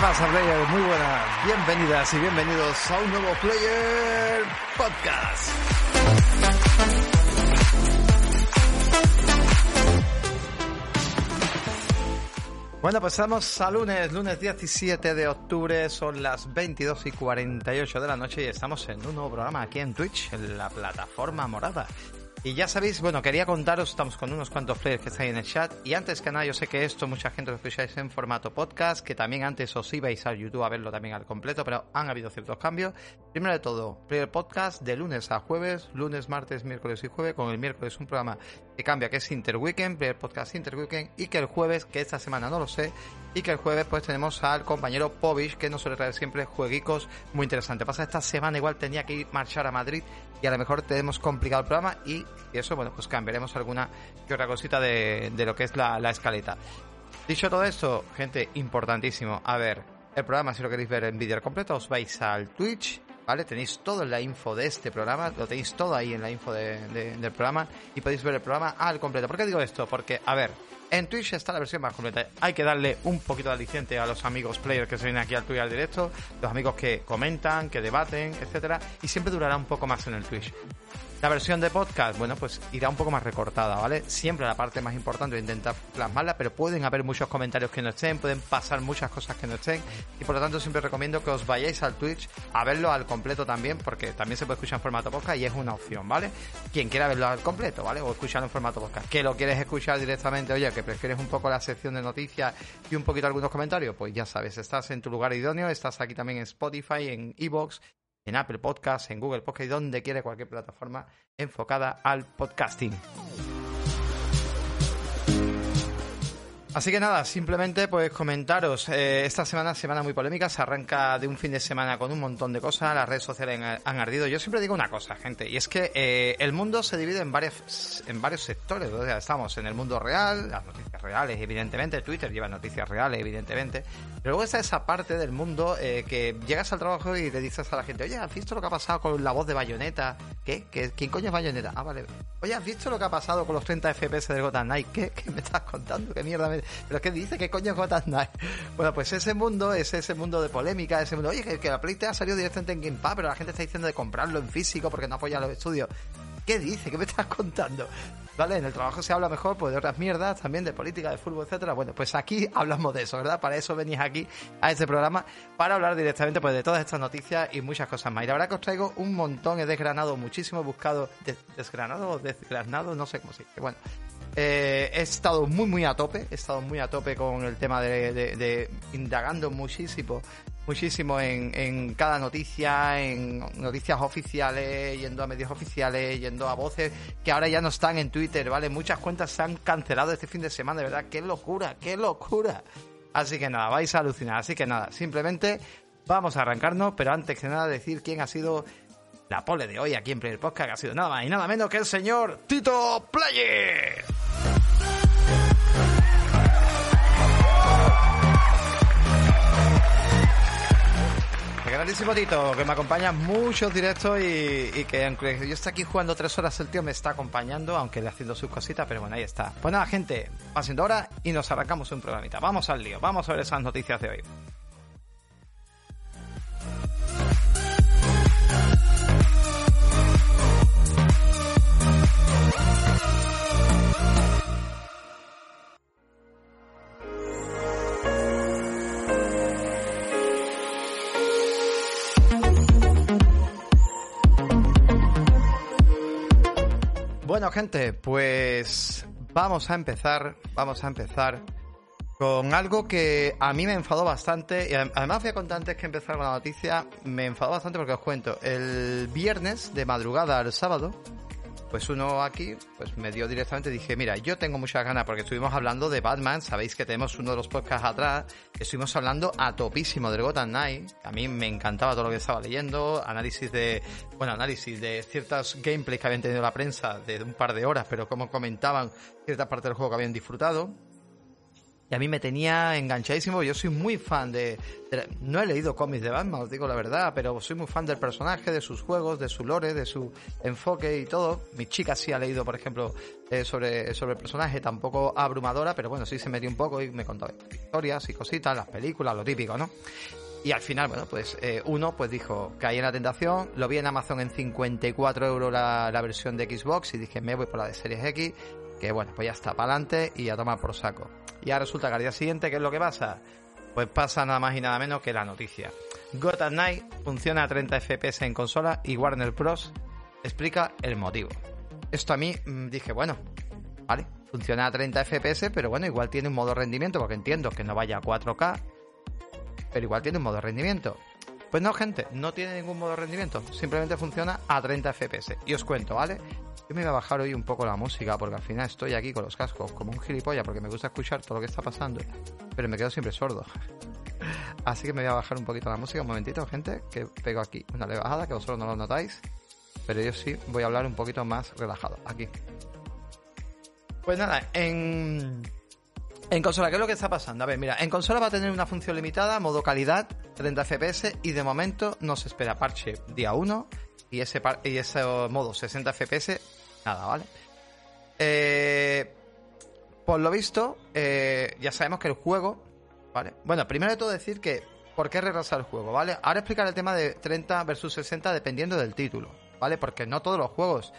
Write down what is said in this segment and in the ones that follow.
Pasa, Player? Muy buenas, bienvenidas y bienvenidos a un nuevo Player Podcast. Bueno, pues estamos a lunes, lunes 17 de octubre, son las 22 y 48 de la noche y estamos en un nuevo programa aquí en Twitch, en la plataforma morada. Y ya sabéis, bueno, quería contaros, estamos con unos cuantos players que están en el chat. Y antes que nada, yo sé que esto mucha gente lo escucháis en formato podcast, que también antes os ibais a YouTube a verlo también al completo, pero han habido ciertos cambios. Primero de todo, player podcast de lunes a jueves, lunes, martes, miércoles y jueves, con el miércoles un programa cambia, que es Interweekend, player podcast Interweekend, y que el jueves, que esta semana no lo sé, y que el jueves pues tenemos al compañero Povich, que nos suele traer siempre jueguicos muy interesantes. Pasa esta semana igual tenía que ir marchar a Madrid y a lo mejor tenemos complicado el programa y, eso, bueno, pues cambiaremos alguna que otra cosita de, lo que es la, escaleta. Dicho todo esto, gente, importantísimo. A ver, el programa, si lo queréis ver en vídeo completo, os vais al Twitch, ¿vale? Tenéis todo en la info de este programa, lo tenéis todo ahí en la info del programa y podéis ver el programa al completo. ¿Por qué digo esto? Porque, a ver, en Twitch está la versión más completa. Hay que darle un poquito de aliciente a los amigos players que se vienen aquí al Twitch al directo, los amigos que comentan, que debaten, etcétera, y siempre durará un poco más en el Twitch. La versión de podcast, bueno, pues irá un poco más recortada, ¿vale? Siempre la parte más importante es intentar plasmarla, pero pueden haber muchos comentarios que no estén, pueden pasar muchas cosas que no estén, y por lo tanto siempre recomiendo que os vayáis al Twitch a verlo al completo también, porque también se puede escuchar en formato podcast y es una opción, ¿vale? Quien quiera verlo al completo, ¿vale? O escucharlo en formato podcast. Que lo quieres escuchar directamente, oye, que prefieres un poco la sección de noticias y un poquito algunos comentarios, pues ya sabes, estás en tu lugar idóneo, estás aquí también en Spotify, en Evox, en Apple Podcasts, en Google Podcasts, donde quiere cualquier plataforma enfocada al podcasting. Así que nada, simplemente pues comentaros, eh, esta semana semana muy polémica, se arranca de un fin de semana con un montón de cosas, las redes sociales han, ardido. Yo siempre digo una cosa, gente, y es que eh, el mundo se divide en varios, en varios sectores, o sea, estamos en el mundo real, las noticias reales, evidentemente, Twitter lleva noticias reales, evidentemente, pero luego está esa parte del mundo eh, que llegas al trabajo y le dices a la gente, oye, ¿has visto lo que ha pasado con la voz de Bayonetta? ¿Qué? ¿Quién coño es Bayonetta? Ah, vale. Oye, ¿has visto lo que ha pasado con los 30 FPS de Gotham Knight? ¿Qué, ¿Qué me estás contando? ¿Qué mierda me pero ¿qué dice? ¿Qué coño es Gotham Knight? Bueno, pues ese mundo es ese mundo de polémica, ese mundo, oye, que, la PlayStation ha salido directamente en Game pero la gente está diciendo de comprarlo en físico porque no apoya los estudios. ¿Qué dice? ¿Qué me estás contando? ¿Vale? En el trabajo se habla mejor pues, de otras mierdas, también de política, de fútbol, etcétera. Bueno, pues aquí hablamos de eso, ¿verdad? Para eso venís aquí a este programa, para hablar directamente pues, de todas estas noticias y muchas cosas más. Y la verdad que os traigo un montón, he desgranado muchísimo, he buscado desgranado o desgranado, no sé cómo se dice. Bueno, eh, he estado muy, muy a tope. He estado muy a tope con el tema de, indagando muchísimo, muchísimo en, cada noticia, en noticias oficiales, yendo a medios oficiales, yendo a voces que ahora ya no están en Twitter, ¿vale? Muchas cuentas se han cancelado este fin de semana, de verdad. ¡Qué locura! ¡Qué locura! Así que nada, vais a alucinar. Así que nada, simplemente vamos a arrancarnos, pero antes que nada decir quién ha sido la pole de hoy aquí en Player Podcast, ha sido nada más y nada menos que el señor Tito Player. grandísimo Tito, que me acompaña muchos directos y, que aunque yo esté aquí jugando tres horas, el tío me está acompañando, aunque le haciendo sus cositas, pero bueno, ahí está. Pues nada, gente, pasando ahora y nos arrancamos un programita. Vamos al lío, vamos a ver esas noticias de hoy. Gente, pues vamos a empezar, vamos a empezar con algo que a mí me enfadó bastante, y además voy a contar antes que empezar con la noticia, me enfadó bastante porque os cuento, el viernes de madrugada al sábado, pues uno aquí pues me dio directamente dije mira yo tengo muchas ganas porque estuvimos hablando de Batman sabéis que tenemos uno de los podcasts atrás estuvimos hablando a topísimo del Gotham Knight a mí me encantaba todo lo que estaba leyendo análisis de bueno análisis de ciertas gameplays que habían tenido la prensa de un par de horas pero como comentaban ciertas partes del juego que habían disfrutado y a mí me tenía enganchadísimo. Yo soy muy fan de, No he leído cómics de Batman, os digo la verdad, pero soy muy fan del personaje, de sus juegos, de su lore, de su enfoque y todo. Mi chica sí ha leído, por ejemplo, eh, sobre, sobre el personaje, tampoco abrumadora, pero bueno, sí se metió un poco y me contó historias y cositas, las películas, lo típico, ¿no? Y al final, bueno, pues eh, uno pues dijo hay en la tentación, lo vi en Amazon en 54 euros la, la versión de Xbox y dije me voy por la de Series X, que bueno, pues ya está, para adelante y a tomar por saco. Y ahora resulta que al día siguiente, ¿qué es lo que pasa? Pues pasa nada más y nada menos que la noticia. Gotham Knight funciona a 30 FPS en consola y Warner Bros. explica el motivo. Esto a mí mm, dije, bueno, vale, funciona a 30 FPS, pero bueno, igual tiene un modo rendimiento, porque entiendo que no vaya a 4K, pero igual tiene un modo rendimiento. Pues no, gente, no tiene ningún modo de rendimiento, simplemente funciona a 30 FPS. Y os cuento, ¿vale? Yo me voy a bajar hoy un poco la música porque al final estoy aquí con los cascos como un gilipollas porque me gusta escuchar todo lo que está pasando, pero me quedo siempre sordo. Así que me voy a bajar un poquito la música, un momentito, gente, que pego aquí una leve bajada que vosotros no lo notáis, pero yo sí voy a hablar un poquito más relajado aquí. Pues nada, en en consola, ¿qué es lo que está pasando? A ver, mira, en consola va a tener una función limitada, modo calidad, 30 FPS y de momento no se espera parche día 1 y ese, y ese modo 60 FPS, nada, ¿vale? Eh, por lo visto, eh, ya sabemos que el juego, ¿vale? Bueno, primero de todo decir que, ¿por qué retrasar el juego, ¿vale? Ahora explicar el tema de 30 versus 60 dependiendo del título, ¿vale? Porque no todos los juegos,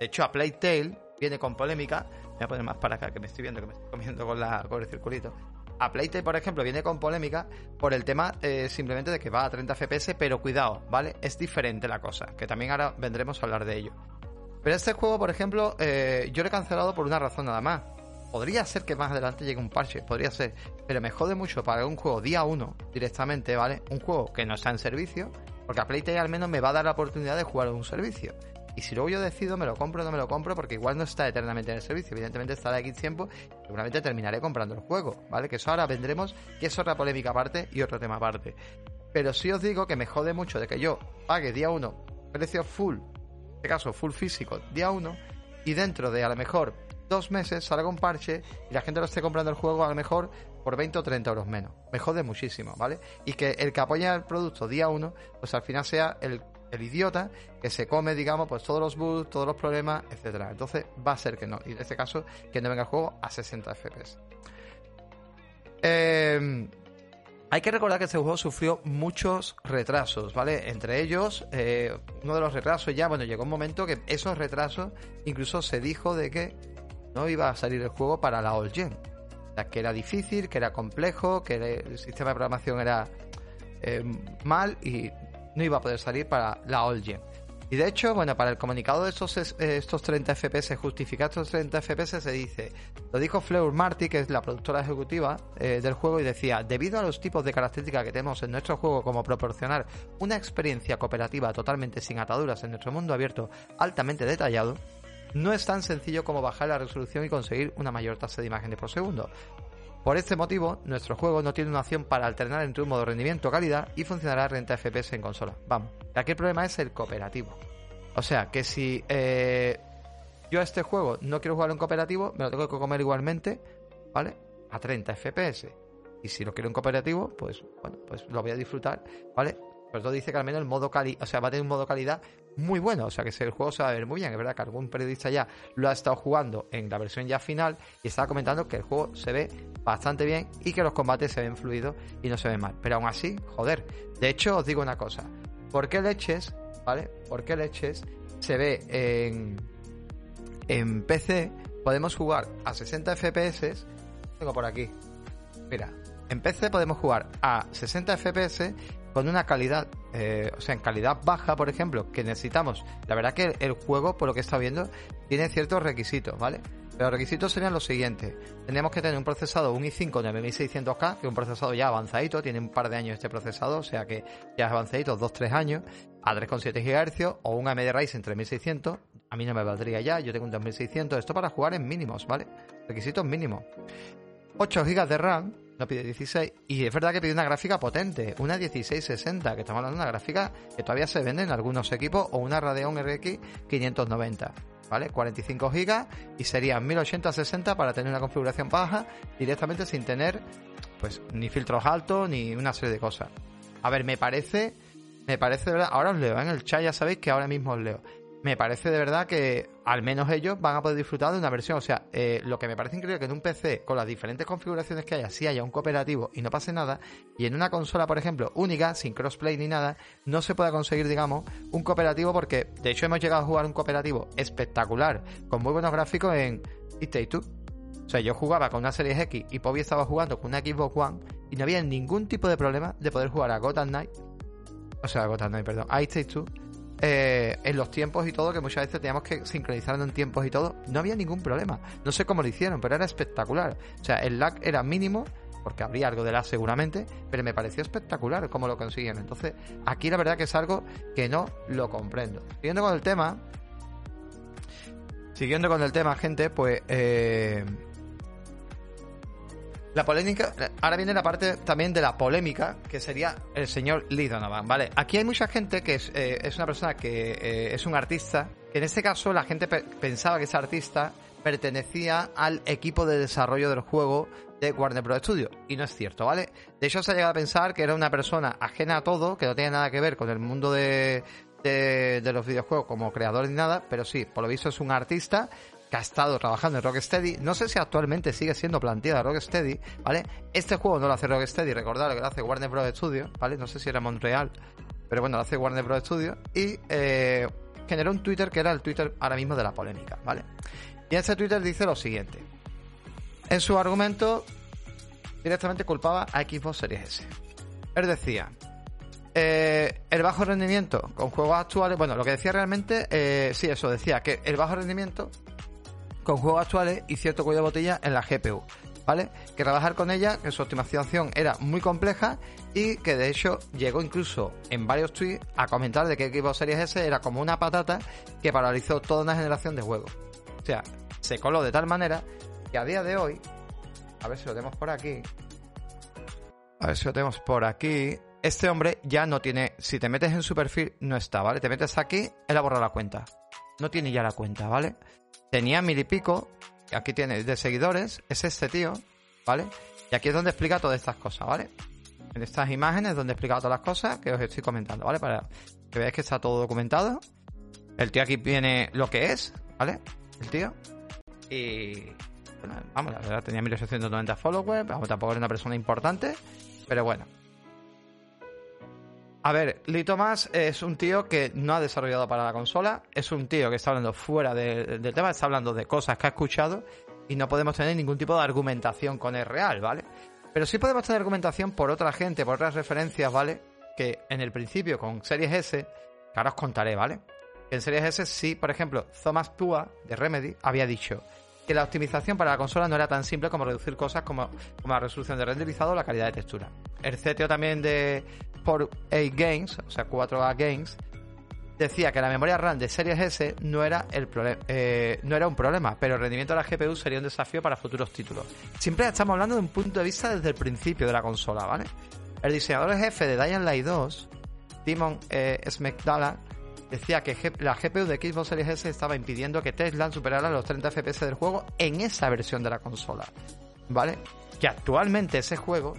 de hecho a Playtale viene con polémica, voy a poner más para acá que me estoy viendo que me estoy comiendo con, la, con el circulito. A Playtale, por ejemplo, viene con polémica por el tema eh, simplemente de que va a 30 FPS, pero cuidado, ¿vale? Es diferente la cosa, que también ahora vendremos a hablar de ello. Pero este juego, por ejemplo, eh, yo lo he cancelado por una razón nada más. Podría ser que más adelante llegue un parche, podría ser, pero me jode mucho para un juego día 1 directamente, ¿vale? Un juego que no está en servicio, porque a Playtale al menos me va a dar la oportunidad de jugar un servicio. Y si luego yo decido, me lo compro o no me lo compro, porque igual no está eternamente en el servicio. Evidentemente estará X tiempo seguramente terminaré comprando el juego, ¿vale? Que eso ahora vendremos, que es otra polémica aparte y otro tema aparte. Pero sí os digo que me jode mucho de que yo pague día 1 precio full, en este caso full físico, día 1, y dentro de a lo mejor dos meses salga un parche y la gente lo esté comprando el juego a lo mejor por 20 o 30 euros menos. Me jode muchísimo, ¿vale? Y que el que apoya el producto día 1, pues al final sea el el idiota que se come, digamos, pues todos los bugs, todos los problemas, etcétera. Entonces va a ser que no. Y en este caso, que no venga el juego a 60 FPS. Em, hay que recordar que este juego sufrió muchos retrasos, ¿vale? Entre ellos, eh, uno de los retrasos ya, bueno, llegó un momento que esos retrasos incluso se dijo de que no iba a salir el juego para la All Gen. O sea, que era difícil, que era complejo, que el sistema de programación era eh, mal y no iba a poder salir para la All. Y de hecho, bueno, para el comunicado de estos, eh, estos 30 FPS, justificar estos 30 FPS se dice, lo dijo Fleur Marty, que es la productora ejecutiva eh, del juego, y decía, debido a los tipos de características que tenemos en nuestro juego, como proporcionar una experiencia cooperativa totalmente sin ataduras en nuestro mundo abierto altamente detallado, no es tan sencillo como bajar la resolución y conseguir una mayor tasa de imágenes por segundo. Por este motivo, nuestro juego no tiene una opción para alternar entre un modo rendimiento calidad y funcionará a 30 FPS en consola. Vamos, aquí el problema es el cooperativo. O sea, que si eh, yo a este juego no quiero jugarlo en cooperativo, me lo tengo que comer igualmente, ¿vale? A 30 FPS. Y si lo quiero en cooperativo, pues bueno, pues lo voy a disfrutar, ¿vale? Pero todo dice que al menos el modo calidad, o sea, va a tener un modo calidad muy bueno. O sea, que el juego se va a ver muy bien. Es verdad que algún periodista ya lo ha estado jugando en la versión ya final y estaba comentando que el juego se ve bastante bien y que los combates se ven fluidos y no se ven mal. Pero aún así, joder. De hecho, os digo una cosa. ¿Por qué leches, vale? ¿Por qué leches se ve en, en PC? Podemos jugar a 60 FPS. Tengo por aquí. Mira, en PC podemos jugar a 60 FPS con una calidad, eh, o sea, en calidad baja, por ejemplo, que necesitamos. La verdad que el juego, por lo que está viendo, tiene ciertos requisitos, ¿vale? Los requisitos serían los siguientes. Tenemos que tener un procesador, un i5 de 1600K, que es un procesador ya avanzadito, tiene un par de años este procesador, o sea que ya es avanzadito, 2-3 años, a 3,7 GHz o un AMD Ryzen 3600. A mí no me valdría ya, yo tengo un 2600. Esto para jugar en mínimos, ¿vale? Requisitos mínimos. 8 GB de RAM, no pide 16. Y es verdad que pide una gráfica potente, una 1660, que estamos hablando de una gráfica que todavía se vende en algunos equipos, o una Radeon RX 590. ¿Vale? 45 GB y serían 1080-60 para tener una configuración baja directamente sin tener pues ni filtros altos ni una serie de cosas. A ver, me parece, me parece de verdad, ahora os leo ¿eh? en el chat, ya sabéis que ahora mismo os leo me parece de verdad que al menos ellos van a poder disfrutar de una versión. O sea, eh, lo que me parece increíble es que en un PC, con las diferentes configuraciones que haya, sí haya un cooperativo y no pase nada, y en una consola, por ejemplo, única, sin crossplay ni nada, no se pueda conseguir, digamos, un cooperativo porque, de hecho, hemos llegado a jugar un cooperativo espectacular, con muy buenos gráficos en It Take Two. O sea, yo jugaba con una Series X y Pobi estaba jugando con una Xbox One y no había ningún tipo de problema de poder jugar a Gotham Knight. O sea, Gotham Knight, perdón, a It Two eh, en los tiempos y todo, que muchas veces teníamos que sincronizarlo en tiempos y todo, no había ningún problema. No sé cómo lo hicieron, pero era espectacular. O sea, el lag era mínimo, porque habría algo de lag seguramente, pero me pareció espectacular cómo lo consiguieron. Entonces, aquí la verdad que es algo que no lo comprendo. Siguiendo con el tema, siguiendo con el tema, gente, pues... Eh, la polémica, ahora viene la parte también de la polémica, que sería el señor Lee Donovan, ¿vale? Aquí hay mucha gente que es, eh, una persona que eh, es un artista, que en este caso la gente pensaba que ese artista pertenecía al equipo de desarrollo del juego de Warner Bros. Studios, y no es cierto, ¿vale? De hecho se ha llegado a pensar que era una persona ajena a todo, que no tenía nada que ver con el mundo de, de, de los videojuegos como creador ni nada, pero sí, por lo visto es un artista que ha estado trabajando en Rocksteady. No sé si actualmente sigue siendo planteada Rocksteady, ¿vale? Este juego no lo hace Rocksteady, recordad que lo hace Warner Bros. Studios, ¿vale? No sé si era Montreal, pero bueno, lo hace Warner Bros. Studios. Y eh, generó un Twitter que era el Twitter ahora mismo de la polémica, ¿vale? Y ese Twitter dice lo siguiente. En su argumento, directamente culpaba a Xbox Series S. Él decía, eh, el bajo rendimiento con juegos actuales, bueno, lo que decía realmente, eh, sí, eso decía, que el bajo rendimiento con juegos actuales y cierto cuello de botella en la GPU. ¿Vale? Que trabajar con ella, que su optimización era muy compleja y que de hecho llegó incluso en varios tweets a comentar de que Xbox Series S era como una patata que paralizó toda una generación de juegos. O sea, se coló de tal manera que a día de hoy, a ver si lo tenemos por aquí, a ver si lo tenemos por aquí, este hombre ya no tiene, si te metes en su perfil, no está, ¿vale? Te metes aquí, él ha borrado la cuenta. No tiene ya la cuenta, ¿vale? Tenía mil y pico, aquí tiene de seguidores, es este tío, ¿vale? Y aquí es donde explica todas estas cosas, ¿vale? En estas imágenes donde explica todas las cosas que os estoy comentando, ¿vale? Para que veáis que está todo documentado. El tío aquí viene lo que es, ¿vale? El tío. Y. Bueno, vamos, la verdad tenía 1890 followers, vamos, tampoco era una persona importante, pero bueno, a ver, Lee Thomas es un tío que no ha desarrollado para la consola, es un tío que está hablando fuera del tema, está hablando de cosas que ha escuchado y no podemos tener ningún tipo de argumentación con el real, ¿vale? Pero sí podemos tener argumentación por otra gente, por otras referencias, ¿vale? Que en el principio con Series S, que ahora os contaré, ¿vale? En Series S sí, por ejemplo, Thomas Tua de Remedy había dicho que la optimización para la consola no era tan simple como reducir cosas como, como la resolución de renderizado o la calidad de textura. El CTO también de, por 8 Games, o sea, 4A Games, decía que la memoria RAM de Series S no era, el eh, no era un problema, pero el rendimiento de la GPU sería un desafío para futuros títulos. Siempre estamos hablando de un punto de vista desde el principio de la consola, ¿vale? El diseñador jefe de Dying Light 2, Timon eh, decía que la GPU de Xbox Series S estaba impidiendo que Tesla superara los 30 FPS del juego en esa versión de la consola, ¿vale? Que actualmente ese juego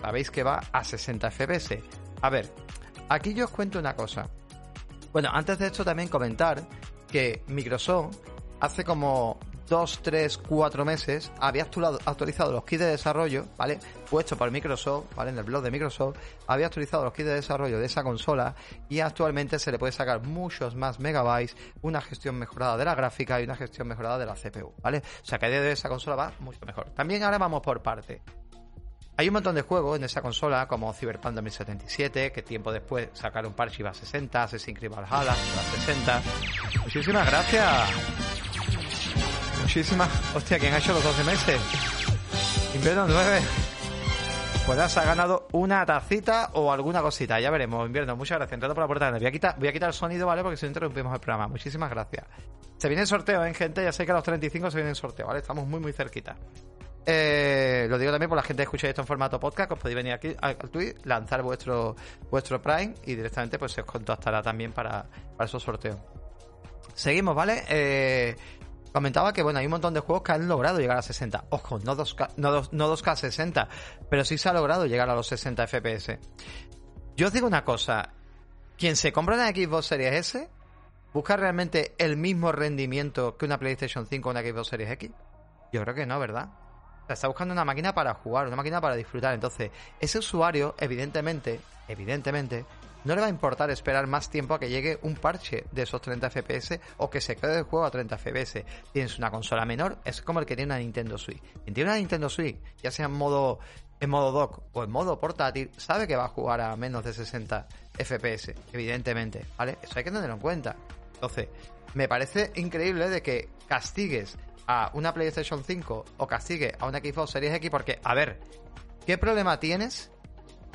sabéis que va a 60 FPS. A ver, aquí yo os cuento una cosa. Bueno, antes de esto también comentar que Microsoft hace como 2, 3, 4 meses había actualizado los kits de desarrollo, ¿vale? Puesto por Microsoft, ¿vale? En el blog de Microsoft, había actualizado los kits de desarrollo de esa consola y actualmente se le puede sacar muchos más megabytes, una gestión mejorada de la gráfica y una gestión mejorada de la CPU, ¿vale? O sea que de esa consola va mucho mejor. También ahora vamos por parte. Hay un montón de juegos en esa consola, como Cyberpunk 2077, que tiempo después sacaron parche iba a 60, Assassin's Creed Valhalla iba a 60. Muchísimas gracias. muchísimas. Hostia, ¿quién ha hecho los 12 meses? Invierno 9. Pues has ganado una tacita o alguna cosita. Ya veremos, invierno. Muchas gracias. Entrando por la puerta Voy a quitar, voy a quitar el sonido, ¿vale? Porque si no interrumpimos el programa. Muchísimas gracias. Se viene el sorteo, ¿eh, gente? Ya sé que a los 35 se viene el sorteo, ¿vale? Estamos muy, muy cerquita. Eh, lo digo también por la gente que escucha esto en formato podcast, que os podéis venir aquí al, tweet, lanzar vuestro vuestro Prime y directamente pues se os contactará también para, para esos sorteos. Seguimos, ¿vale? Eh, comentaba que bueno, hay un montón de juegos que han logrado llegar a 60. Ojo, no 2K, no, no 2K 60, pero sí se ha logrado llegar a los 60 FPS. Yo os digo una cosa, quien se compra una Xbox Series S, ¿busca realmente el mismo rendimiento que una PlayStation 5 o una Xbox Series X? Yo creo que no, ¿verdad? Sea, está buscando una máquina para jugar, una máquina para disfrutar. Entonces, ese usuario, evidentemente, evidentemente, no le va a importar esperar más tiempo a que llegue un parche de esos 30 FPS o que se quede el juego a 30 FPS. Tienes una consola menor, es como el que tiene una Nintendo Switch. Quien tiene una Nintendo Switch, ya sea en modo en modo dock o en modo portátil, sabe que va a jugar a menos de 60 FPS, evidentemente, ¿vale? Eso hay que tenerlo en cuenta. Entonces, me parece increíble de que castigues a una PlayStation 5 o castigue a una Xbox Series X porque, a ver, ¿qué problema tienes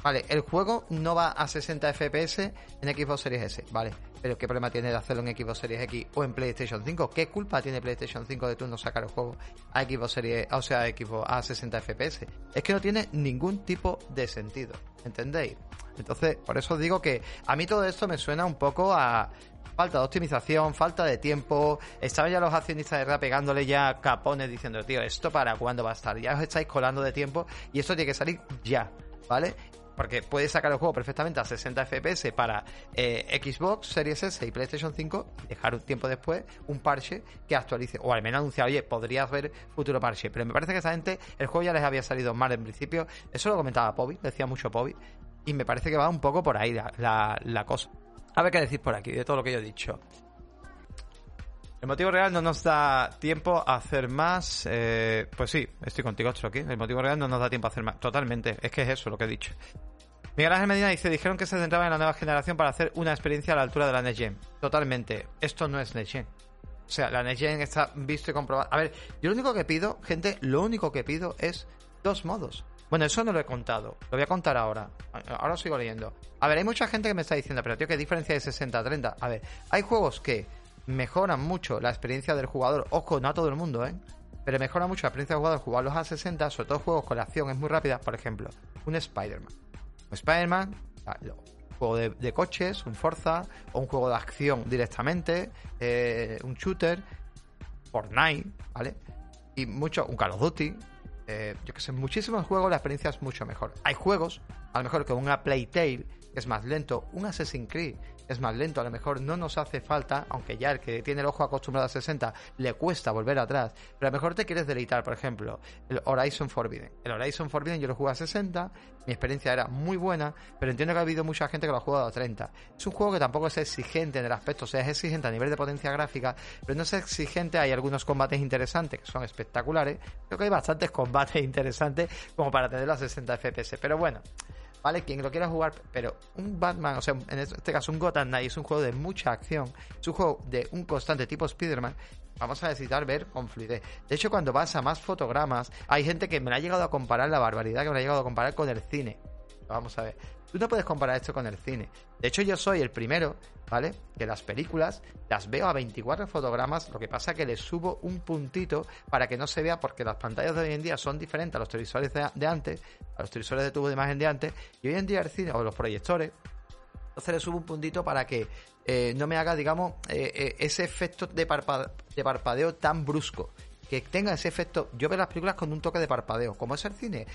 Vale, el juego no va a 60 FPS en Xbox Series S, vale. Pero ¿qué problema tiene de hacerlo en Xbox Series X o en PlayStation 5? ¿Qué culpa tiene PlayStation 5 de tú no sacar el juego a Xbox Series, o sea, a Xbox a 60 FPS? Es que no tiene ningún tipo de sentido, ¿entendéis? Entonces, por eso digo que a mí todo esto me suena un poco a falta de optimización, falta de tiempo. Estaban ya los accionistas de RA pegándole ya capones diciendo, tío, ¿esto para cuándo va a estar? Ya os estáis colando de tiempo y esto tiene que salir ya, ¿vale? Porque puedes sacar el juego perfectamente a 60 FPS para eh, Xbox Series S y PlayStation 5 y dejar un tiempo después un parche que actualice. O al menos anunciar, oye, podrías ver futuro parche. Pero me parece que esa gente, el juego ya les había salido mal en principio. Eso lo comentaba Pobi, decía mucho Pobi. Y me parece que va un poco por ahí la, la cosa. A ver qué decís por aquí, de todo lo que yo he dicho. El motivo real no nos da tiempo a hacer más. Eh, pues sí, estoy contigo, aquí. El motivo real no nos da tiempo a hacer más. Totalmente. Es que es eso lo que he dicho. Miguel Ángel Medina dice, dijeron que se centraban en la nueva generación para hacer una experiencia a la altura de la Next. Totalmente. Esto no es Next. O sea, la Next está visto y comprobado. A ver, yo lo único que pido, gente, lo único que pido es dos modos. Bueno, eso no lo he contado. Lo voy a contar ahora. Ahora sigo leyendo. A ver, hay mucha gente que me está diciendo, pero tío, ¿qué diferencia de 60 a 30? A ver, hay juegos que mejoran mucho la experiencia del jugador. Ojo, no a todo el mundo, ¿eh? Pero mejora mucho la experiencia del jugador jugarlos a 60, sobre todo juegos con la acción es muy rápida. Por ejemplo, un Spider-Man. Un Spider-Man, juego de, coches, un Forza, o un juego de acción directamente, eh, un shooter, Fortnite, ¿vale? Y mucho, un Call of Duty, eh, yo que sé, muchísimos juegos la experiencia es mucho mejor. Hay juegos, a lo mejor que una Playtale, que es más lento, un Assassin's Creed, es más lento, a lo mejor no nos hace falta, aunque ya el que tiene el ojo acostumbrado a 60 le cuesta volver atrás, pero a lo mejor te quieres deleitar, por ejemplo, el Horizon Forbidden. El Horizon Forbidden yo lo jugué a 60, mi experiencia era muy buena, pero entiendo que ha habido mucha gente que lo ha jugado a 30. Es un juego que tampoco es exigente en el aspecto, o sea, es exigente a nivel de potencia gráfica, pero no es exigente, hay algunos combates interesantes que son espectaculares, creo que hay bastantes combates interesantes como para tenerlo a 60 FPS, pero bueno. ¿Vale? Quien lo quiera jugar, pero un Batman, o sea, en este caso un Gotham Knight es un juego de mucha acción, es un juego de un constante tipo Spider-Man, vamos a necesitar ver con fluidez. De hecho, cuando vas a más fotogramas, hay gente que me ha llegado a comparar la barbaridad que me ha llegado a comparar con el cine. Vamos a ver. Tú no puedes comparar esto con el cine. De hecho, yo soy el primero, ¿vale? Que las películas las veo a 24 fotogramas, lo que pasa que le subo un puntito para que no se vea, porque las pantallas de hoy en día son diferentes a los televisores de, antes, a los televisores de tubo de imagen de antes, y hoy en día el cine, o los proyectores, entonces le subo un puntito para que eh, no me haga, digamos, eh, eh, ese efecto de, de parpadeo tan brusco que tenga ese efecto. Yo veo las películas con un toque de parpadeo, como es el cine,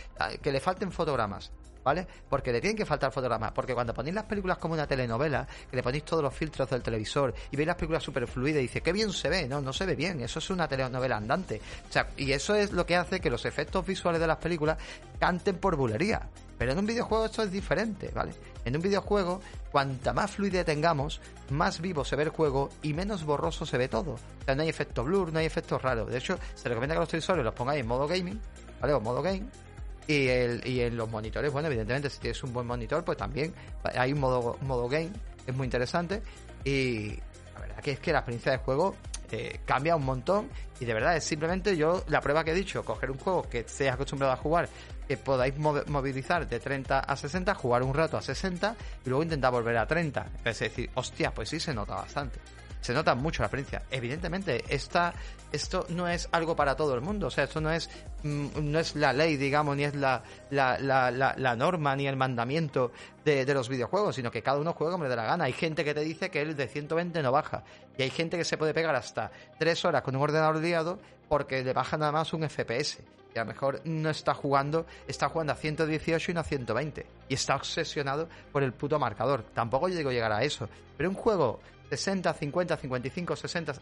que le falten fotogramas. ¿Vale? Porque le tienen que faltar fotogramas. Porque cuando ponéis las películas como una telenovela, que le ponéis todos los filtros del televisor y veis las películas super fluidas y dice, qué bien se ve. No, no se ve bien. Eso es una telenovela andante. O sea, y eso es lo que hace que los efectos visuales de las películas canten por bulería. Pero en un videojuego esto es diferente, ¿vale? En un videojuego, cuanta más fluidez tengamos, más vivo se ve el juego y menos borroso se ve todo. O sea, no hay efecto blur, no hay efectos raros. De hecho, se recomienda que los televisores los pongáis en modo gaming, ¿vale? O modo game y, el, y en los monitores, bueno, evidentemente, si tienes un buen monitor, pues también hay un modo, modo game, es muy interesante. Y la verdad que es que la experiencia de juego eh, cambia un montón y de verdad es simplemente yo la prueba que he dicho, coger un juego que estéis acostumbrado a jugar, que podáis movilizar de 30 a 60, jugar un rato a 60 y luego intentar volver a 30. Es decir, hostia, pues sí se nota bastante se nota mucho la experiencia. Evidentemente, esta, esto no es algo para todo el mundo, o sea, esto no es, mm, no es la ley, digamos, ni es la, la, la, norma, ni el mandamiento de, de, los videojuegos, sino que cada uno juega como le da la gana. Hay gente que te dice que el de 120 no baja, y hay gente que se puede pegar hasta 3 horas con un ordenador liado porque le baja nada más un FPS. Y a lo mejor no está jugando, está jugando a 118 y no a 120. Y está obsesionado por el puto marcador. Tampoco yo digo llegar a eso. Pero un juego 60, 50, 55, 60,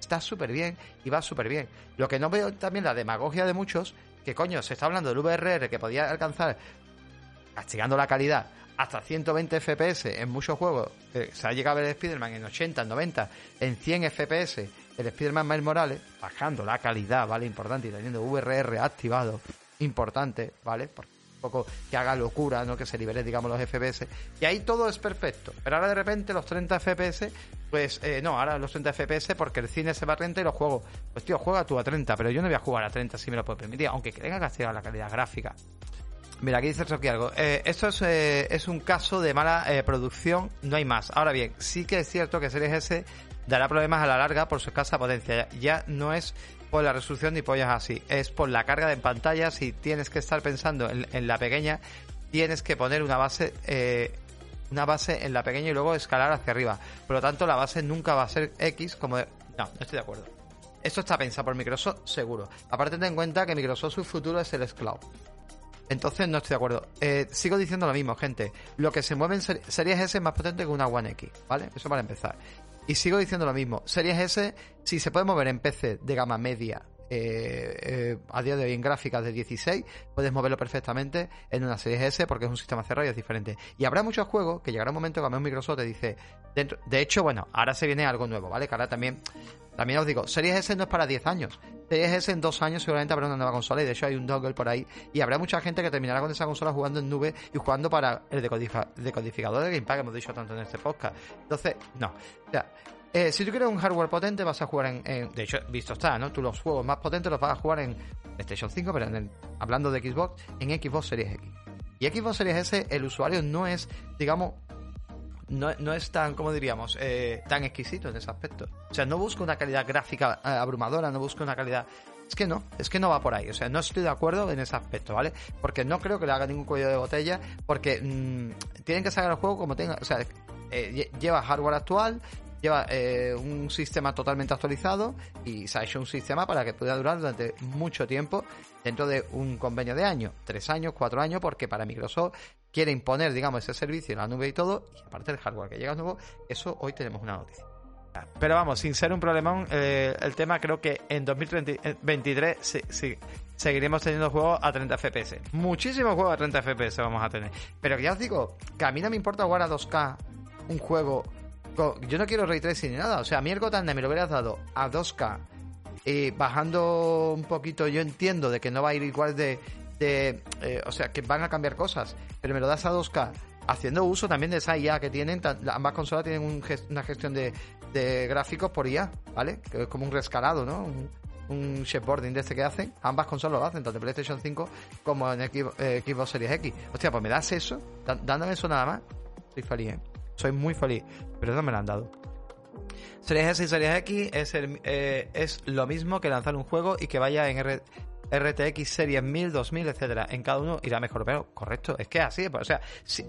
está súper bien y va súper bien. Lo que no veo también la demagogia de muchos, que coño, se está hablando del VRR que podía alcanzar, castigando la calidad, hasta 120 FPS en muchos juegos. se ha llegado a ver el Spider-Man en 80, en 90, en 100 FPS. El Spider-Man Miles Morales, bajando la calidad, ¿vale? Importante, y teniendo VRR activado, importante, ¿vale? Poco que haga locura, ¿no? Que se libere, digamos, los FPS. Y ahí todo es perfecto. Pero ahora de repente los 30 FPS, pues eh, no, ahora los 30 FPS porque el cine se va a 30 y los juegos. Pues tío, juega tú a 30, pero yo no voy a jugar a 30 si me lo puedo permitir, aunque tenga que la calidad gráfica. Mira, aquí dice aquí algo. Eh, esto es, eh, es, un caso de mala producción, no hay más. Ahora bien, sí que es cierto que Series S dará problemas a la larga por su escasa potencia. Ya no es por la resolución ni pollas así, es por la carga de pantalla. Si tienes que estar pensando en, la pequeña, tienes que poner una base, eh, una base en la pequeña y luego escalar hacia arriba. Por lo tanto, la base nunca va a ser X como. No, no estoy de acuerdo. Esto está pensado por Microsoft, seguro. Aparte, ten en cuenta que Microsoft su futuro es el Cloud. Entonces no estoy de acuerdo. Eh, sigo diciendo lo mismo, gente. Lo que se mueve en Series S es más potente que una One X, ¿vale? Eso para empezar. Y sigo diciendo lo mismo. Series S, si se puede mover en PC de gama media eh, eh, a día de hoy en gráficas de 16, puedes moverlo perfectamente en una serie S porque es un sistema cerrado y es diferente. Y habrá muchos juegos que llegará un momento que a mí Microsoft te dice, dentro, de hecho, bueno, ahora se viene algo nuevo, ¿vale? Que ahora también, también os digo, Series S no es para 10 años. Series S en dos años seguramente habrá una nueva consola y de hecho hay un dongle por ahí y habrá mucha gente que terminará con esa consola jugando en nube y jugando para el decodificador de Gamepad que hemos dicho tanto en este podcast. Entonces, no. O sea, eh, si tú quieres un hardware potente, vas a jugar en, De hecho, visto está, ¿no? Tú los juegos más potentes los vas a jugar en PlayStation 5, pero hablando de Xbox, en Xbox Series X. Y Xbox Series S, el usuario no es, digamos, no, no es tan, como diríamos, eh, tan exquisito en ese aspecto. O sea, no busca una calidad gráfica eh, abrumadora, no busca una calidad. Es que no, es que no va por ahí. O sea, no estoy de acuerdo en ese aspecto, ¿vale? Porque no creo que le haga ningún cuello de botella, porque mm, tienen que sacar el juego como tenga. O sea, lleva hardware actual, lleva eh, un sistema totalmente actualizado y se ha hecho un sistema para que pueda durar durante mucho tiempo dentro de un convenio de años, tres años, cuatro años, porque para Microsoft quiere imponer, digamos, ese servicio en la nube y todo, y aparte del hardware que llega nuevo, eso hoy tenemos una noticia. Pero vamos, sin ser un problemón, eh, el tema creo que en 2023 sí, seguiremos teniendo juegos a 30 FPS. Muchísimos juegos a 30 FPS vamos a tener. Pero ya os digo, que a mí no me importa jugar a 2K un juego yo no quiero ray tracing ni nada. O sea, a mí el Gotham me lo hubieras dado a 2K y bajando un poquito, yo entiendo de que no va a ir igual de. eh, o sea, que van a cambiar cosas, pero me lo das a 2K haciendo uso también de esa IA que tienen. Ambas consolas tienen una gestión de, gráficos por IA, ¿vale? Que es como un rescalado, ¿no? Un, un de este que hacen. Ambas consolas lo hacen, tanto en PlayStation 5 como en eh, Xbox Series X. Hostia, pues me das eso, dándome eso nada más. Estoy feliz, ¿eh? Soy muy feliz, pero no me lo han dado. Series S y Series X es, eh, es lo mismo que lanzar un juego y que vaya en RTX Series 1000, 2000, etcétera. En cada uno irá mejor, pero correcto, es que así, o sea, si,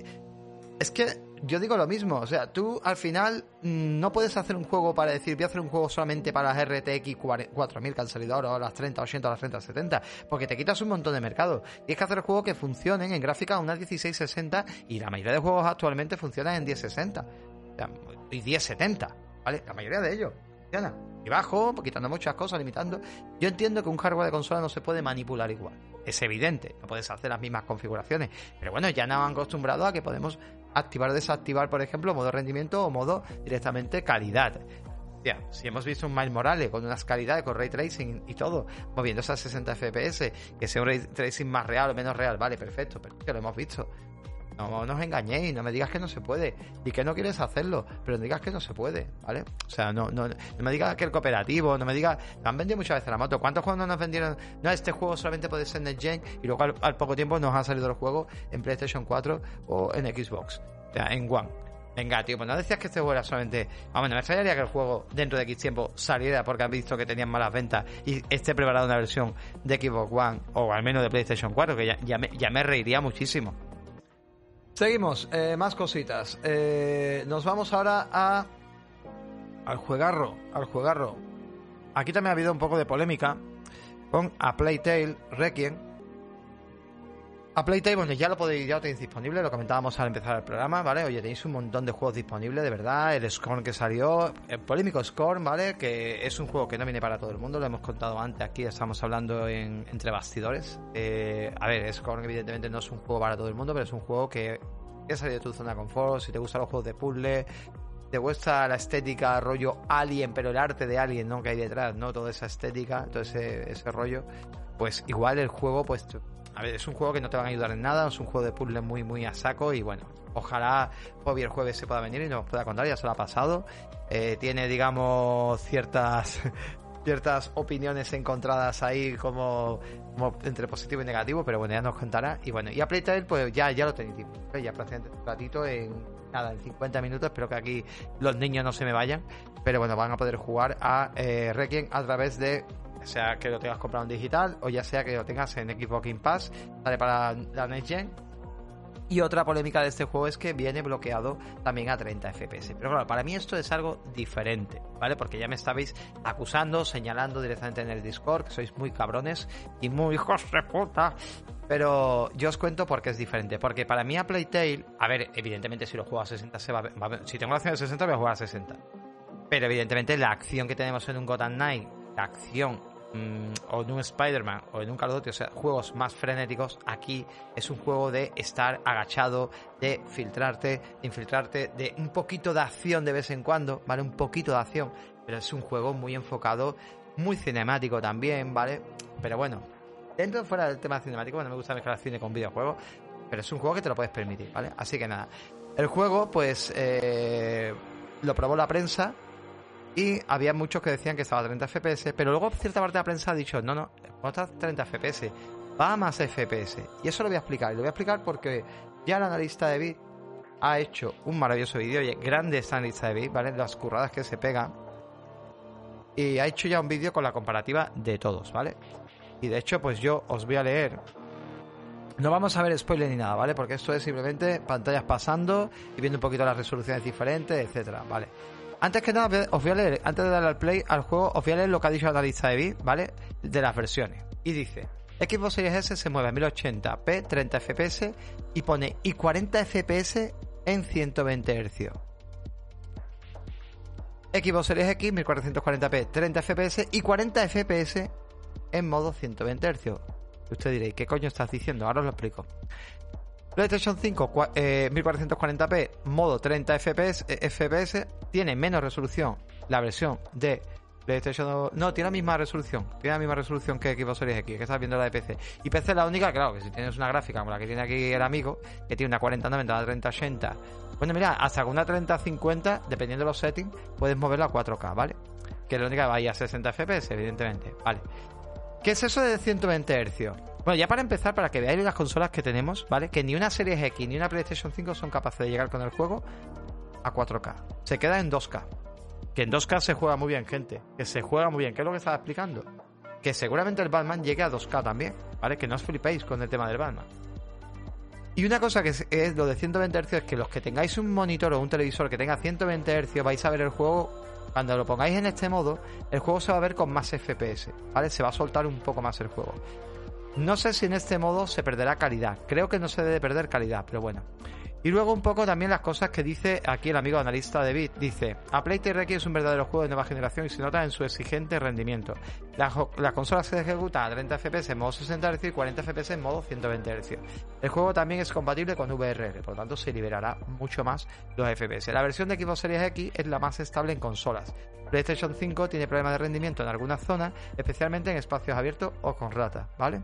es que yo digo lo mismo, o sea, tú al final mm, no puedes hacer un juego para decir, voy a hacer un juego solamente para las RTX 4000 que han salido ahora, o las 30, 80, o las 30, 70, porque te quitas un montón de mercado. Tienes que hacer juegos que funcionen en gráfica a unas 1660 y la mayoría de juegos actualmente funcionan en 1060 y 1070, ¿vale? La mayoría de ellos funciona. Y bajo, quitando muchas cosas, limitando. Yo entiendo que un hardware de consola no se puede manipular igual. Es evidente, no puedes hacer las mismas configuraciones. Pero bueno, ya nos han acostumbrado a que podemos activar o desactivar, por ejemplo, modo rendimiento o modo directamente calidad. Ya, si hemos visto un Miles Morales con unas calidades, con ray tracing y todo, moviéndose a 60 FPS, que sea un ray tracing más real o menos real, vale, perfecto, pero que lo hemos visto. No nos engañéis, no me digas que no se puede y que no quieres hacerlo, pero no digas que no se puede, ¿vale? O sea, no, no, no me digas que el cooperativo, no me digas. Me han vendido muchas veces la moto. ¿Cuántos juegos no nos vendieron? No, este juego solamente puede ser en Gen y luego al, poco tiempo nos han salido los juegos en PlayStation 4 o en Xbox, o sea, en One. Venga, tío, pues no decías que este juego era solamente. Vamos, no me extrañaría que el juego dentro de X tiempo saliera porque han visto que tenían malas ventas y esté preparada una versión de Xbox One o al menos de PlayStation 4, que ya, me, ya me reiría muchísimo. Seguimos, eh, más cositas. Eh, nos vamos ahora a. al juegarro, al juegarro. Aquí también ha habido un poco de polémica con A Playtale Requiem a Playtime, ya lo podéis, ya lo tenéis disponible, lo comentábamos al empezar el programa, ¿vale? Oye, tenéis un montón de juegos disponibles, de verdad. El Scorn que salió, el polémico Scorn, ¿vale? Que es un juego que no viene para todo el mundo, lo hemos contado antes aquí, estamos hablando en, entre bastidores. Eh, a ver, Scorn evidentemente no es un juego para todo el mundo, pero es un juego que es salir de tu zona de confort, si te gustan los juegos de puzzle, te gusta la estética rollo Alien, pero el arte de Alien, ¿no? Que hay detrás, ¿no? Toda esa estética, todo ese, ese rollo, pues igual el juego, pues a ver, es un juego que no te van a ayudar en nada, es un juego de puzzle muy, muy a saco y bueno, ojalá Bobby el jueves se pueda venir y nos pueda contar, ya se lo ha pasado. Eh, tiene, digamos, ciertas ciertas opiniones encontradas ahí como, entre positivo y negativo, pero bueno, ya nos contará. Y bueno, y a Playtale, pues ya, ya lo tenéis ya prácticamente un ratito en nada, en 50 minutos. Espero que aquí los niños no se me vayan, pero bueno, van a poder jugar a eh, Requiem a través de sea que lo tengas comprado en digital o ya sea que lo tengas en Xbox Game Pass, sale para la Next Gen. Y otra polémica de este juego es que viene bloqueado también a 30 FPS. Pero claro, para mí esto es algo diferente, ¿vale? Porque ya me estabais acusando, señalando directamente en el Discord, que sois muy cabrones y muy hijos de puta. Pero yo os cuento por qué es diferente. Porque para mí a Playtale, a ver, evidentemente si lo juego a 60 se va, a Si tengo la opción de 60 voy a jugar a 60. Pero evidentemente la acción que tenemos en un Gotham Knight, la acción Mm, o en un Spider-Man o en un Call o sea, juegos más frenéticos, aquí es un juego de estar agachado, de filtrarte, de infiltrarte, de un poquito de acción de vez en cuando, ¿vale? Un poquito de acción, pero es un juego muy enfocado, muy cinemático también, ¿vale? Pero bueno, dentro fuera del tema cinemático, bueno, me gusta mezclar cine con videojuegos, pero es un juego que te lo puedes permitir, ¿vale? Así que nada, el juego, pues, eh, lo probó la prensa, y había muchos que decían que estaba a 30 FPS, pero luego cierta parte de la prensa ha dicho, no, no, no está a 30 FPS, va a más FPS. Y eso lo voy a explicar. Y lo voy a explicar porque ya el analista de bit ha hecho un maravilloso vídeo, y grande esta analista de bit, ¿vale? Las curradas que se pegan. Y ha hecho ya un vídeo con la comparativa de todos, ¿vale? Y de hecho, pues yo os voy a leer. No vamos a ver spoiler ni nada, ¿vale? Porque esto es simplemente pantallas pasando y viendo un poquito las resoluciones diferentes, etcétera, ¿vale? Antes que nada, os voy a leer, antes de darle al play al juego, os voy a leer lo que ha dicho la lista de bit, ¿vale? De las versiones. Y dice, Xbox Series S se mueve a 1080p, 30 FPS y pone y 40 FPS en 120 Hz. Xbox Series X 1440p, 30 FPS y 40 FPS en modo 120 Hz. Usted diréis, ¿qué coño estás diciendo? Ahora os lo explico. PlayStation 5 1440p, eh, modo 30 FPS, eh, FPS, tiene menos resolución la versión de PlayStation no, tiene la misma resolución, tiene la misma resolución que Xbox Series X, que estás viendo la de PC. Y PC es la única, claro, que si tienes una gráfica como la que tiene aquí el amigo, que tiene una 4090, una 3080, bueno, mira, hasta una 3050, dependiendo de los settings, puedes moverla a 4K, ¿vale? Que es la única que va a a 60 FPS, evidentemente, ¿vale? ¿Qué es eso de 120 Hz? Bueno, ya para empezar, para que veáis las consolas que tenemos, ¿vale? Que ni una Series X ni una PlayStation 5 son capaces de llegar con el juego a 4K. Se queda en 2K. Que en 2K se juega muy bien, gente. Que se juega muy bien. ¿Qué es lo que estaba explicando? Que seguramente el Batman llegue a 2K también, ¿vale? Que no os flipéis con el tema del Batman. Y una cosa que es, es lo de 120 Hz es que los que tengáis un monitor o un televisor que tenga 120 Hz vais a ver el juego cuando lo pongáis en este modo, el juego se va a ver con más FPS, ¿vale? Se va a soltar un poco más el juego. No sé si en este modo se perderá calidad. Creo que no se debe perder calidad, pero bueno. Y luego un poco también las cosas que dice aquí el amigo analista de Bit. Dice, a Requiem es un verdadero juego de nueva generación y se nota en su exigente rendimiento. La, consola se ejecuta a 30 FPS en modo 60 Hz y 40 FPS en modo 120 Hz. El juego también es compatible con VRR, por lo tanto se liberará mucho más los FPS. La versión de Xbox Series X es la más estable en consolas. PlayStation 5 tiene problemas de rendimiento en algunas zonas, especialmente en espacios abiertos o con ratas, ¿vale?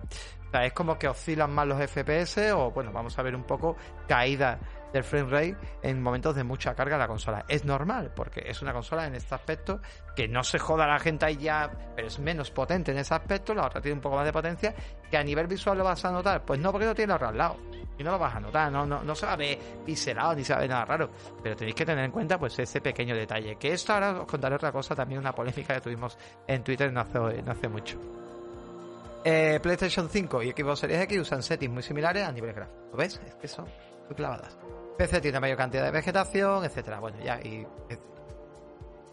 O sea, es como que oscilan más los FPS o, bueno, vamos a ver un poco caída del frame rate en momentos de mucha carga de la consola. Es normal, porque es una consola en este aspecto que no se joda la gente ahí ya, pero es menos potente en ese aspecto, la otra tiene un poco más de potencia, que a nivel visual lo vas a notar. Pues no, porque no tiene los al lado. Y no lo vas a notar, no, no, no se va a ver pixelado ni se va a ver nada raro. Pero tenéis que tener en cuenta pues ese pequeño detalle. Que esto ahora os contaré otra cosa, también una polémica que tuvimos en Twitter no hace, no hace mucho. Eh, PlayStation 5 y Xbox Series X usan settings muy similares a nivel gráfico. ¿Lo ves? Es que son muy clavadas. PC tiene mayor cantidad de vegetación, etcétera. Bueno, ya, y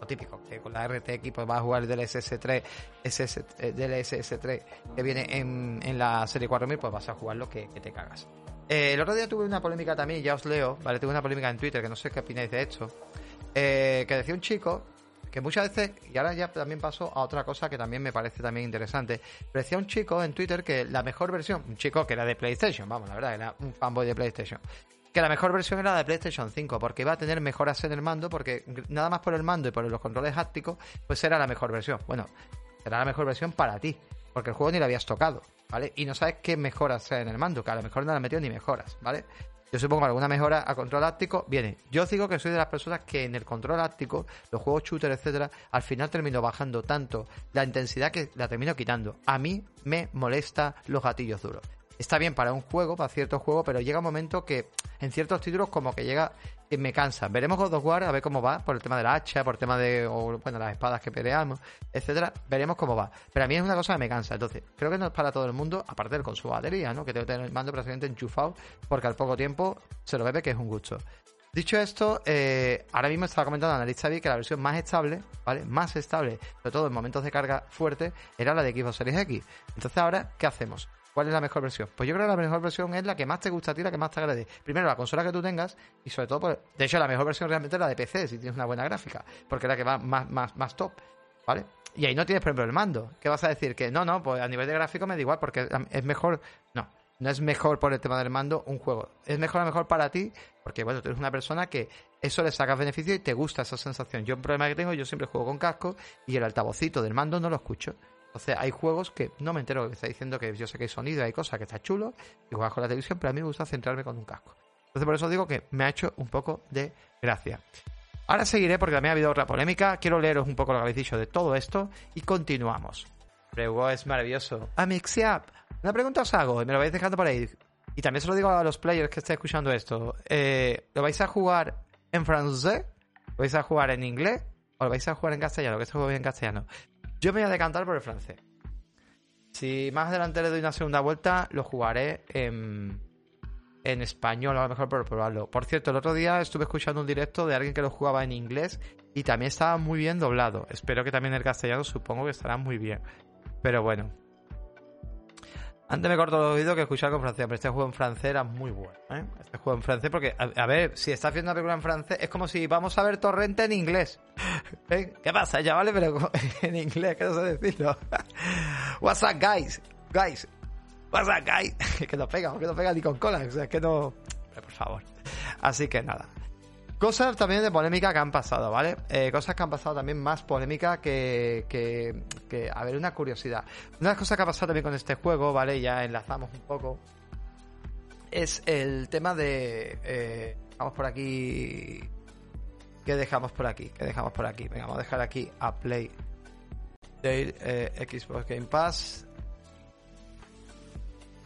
lo típico, que con la RTX pues vas a jugar del SS3, SS, eh, del SS3 que viene en, la serie 4000, pues vas a jugar lo que, te cagas. Eh, el otro día tuve una polémica también, ya os leo, ¿vale? Tuve una polémica en Twitter, que no sé qué opináis de esto, eh, que decía un chico que muchas veces, y ahora ya también paso a otra cosa que también me parece también interesante, decía un chico en Twitter que la mejor versión, un chico que era de PlayStation, vamos, la verdad, era un fanboy de PlayStation, que la mejor versión era la de PlayStation 5, porque iba a tener mejoras en el mando, porque nada más por el mando y por los controles hápticos, pues era la mejor versión. Bueno, será la mejor versión para ti, porque el juego ni lo habías tocado, ¿vale? Y no sabes qué mejoras hay en el mando, que a lo mejor no le han metido ni mejoras, ¿vale? Yo supongo alguna mejora a control áptico viene. Yo digo que soy de las personas que en el control áptico, los juegos shooter, etcétera, al final termino bajando tanto la intensidad que la termino quitando. A mí me molesta los gatillos duros está bien para un juego, para cierto juego, pero llega un momento que en ciertos títulos como que llega y me cansa. Veremos God of War a ver cómo va, por el tema de la hacha, por el tema de o, bueno, las espadas que peleamos, etcétera. Veremos cómo va. Pero a mí es una cosa que me cansa. Entonces, creo que no es para todo el mundo, aparte del con su batería, ¿no? Que tengo que tener el mando prácticamente enchufado, porque al poco tiempo se lo bebe que es un gusto. Dicho esto, eh, ahora mismo estaba comentando Analista que la versión más estable, ¿vale? Más estable, sobre todo en momentos de carga fuerte, era la de Xbox Series X. Entonces ahora, ¿qué hacemos? ¿Cuál es la mejor versión? Pues yo creo que la mejor versión es la que más te gusta a ti, la que más te agrade. Primero, la consola que tú tengas y sobre todo, pues, de hecho, la mejor versión realmente es la de PC, si tienes una buena gráfica, porque es la que va más, más, más top, ¿vale? Y ahí no tienes, por ejemplo, el mando. ¿Qué vas a decir? Que no, no, pues a nivel de gráfico me da igual, porque es mejor. No, no es mejor por el tema del mando un juego. Es mejor a mejor para ti, porque bueno, tú eres una persona que eso le sacas beneficio y te gusta esa sensación. Yo, un problema que tengo, yo siempre juego con casco y el altavocito del mando no lo escucho. Entonces hay juegos que no me entero que está diciendo que yo sé que hay sonido, hay cosas que está chulo y juegas con la televisión, pero a mí me gusta centrarme con un casco. Entonces por eso digo que me ha hecho un poco de gracia. Ahora seguiré porque también ha habido otra polémica. Quiero leeros un poco lo que habéis dicho de todo esto y continuamos. Prego es maravilloso. Amixiap, una pregunta os hago y me lo vais dejando por ahí. Y también se lo digo a los players que estén escuchando esto. Eh, ¿Lo vais a jugar en francés? ¿Lo vais a jugar en inglés? ¿O lo vais a jugar en castellano? Que este juego en castellano. Yo me voy a decantar por el francés. Si más adelante le doy una segunda vuelta, lo jugaré en, español, a lo mejor por probarlo. Por cierto, el otro día estuve escuchando un directo de alguien que lo jugaba en inglés y también estaba muy bien doblado. Espero que también el castellano supongo que estará muy bien. Pero bueno, antes me corto el oído que escuchar con francés, pero este juego en francés era muy bueno. ¿eh? Este juego en francés, porque, a, ver, si estás viendo una película en francés, es como si vamos a ver Torrente en inglés. ¿Eh? ¿Qué pasa, ya vale? Pero en inglés, ¿qué no sé decirlo? What's up, guys? Guys, what's up, guys? que no pega, que no pega ni con cola, o sea, es que no. por favor. Así que nada. Cosas también de polémica que han pasado, ¿vale? Eh, cosas que han pasado también más polémica que, que, A ver, una curiosidad. Una de las cosas que ha pasado también con este juego, ¿vale? Ya enlazamos un poco. Es el tema de... Eh, vamos por aquí... ¿Qué dejamos por aquí? ¿Qué dejamos por aquí? Venga, vamos a dejar aquí a Play de eh, Xbox Game Pass.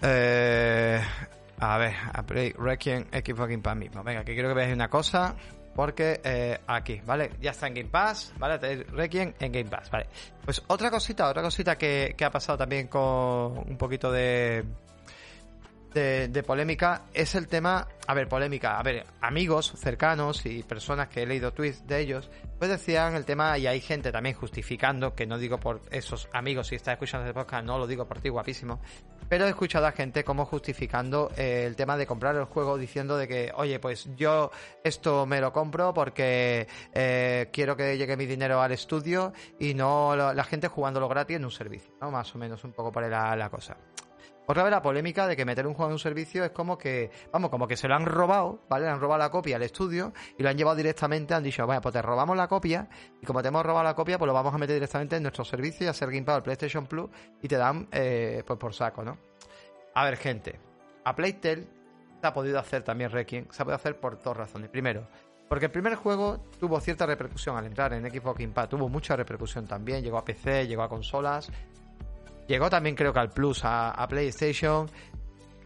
Eh, a ver, a Play Requiem Xbox Game Pass mismo. Venga, que quiero que veáis una cosa. Porque eh, aquí, ¿vale? Ya está en Game Pass, ¿vale? Requiem en Game Pass, ¿vale? Pues otra cosita, otra cosita que, que ha pasado también con un poquito de, de, polémica es el tema, a ver, polémica, a ver, amigos cercanos y personas que he leído tweets de ellos, pues decían el tema, y hay gente también justificando, que no digo por esos amigos, si estás escuchando este podcast, no lo digo por ti, guapísimo, pero he escuchado a gente como justificando eh, el tema de comprar el juego diciendo de que, oye, pues yo esto me lo compro porque eh, quiero que llegue mi dinero al estudio y no la gente jugándolo gratis en un servicio, ¿no? Más o menos un poco la, la cosa. Otra vez la polémica de que meter un juego en un servicio es como que, vamos, como que se lo han robado, ¿vale? Le han robado la copia al estudio y lo han llevado directamente, han dicho, bueno, pues te robamos la copia y como te hemos robado la copia, pues lo vamos a meter directamente en nuestro servicio y a ser Game Pass PlayStation Plus y te dan, eh, pues por saco, ¿no? A ver, gente, a Playtel se ha podido hacer también Requiem, se ha podido hacer por dos razones. Primero, porque el primer juego tuvo cierta repercusión al entrar en Xbox Game Pass, tuvo mucha repercusión también, llegó a PC, llegó a consolas, llegó también creo que al Plus, a, PlayStation.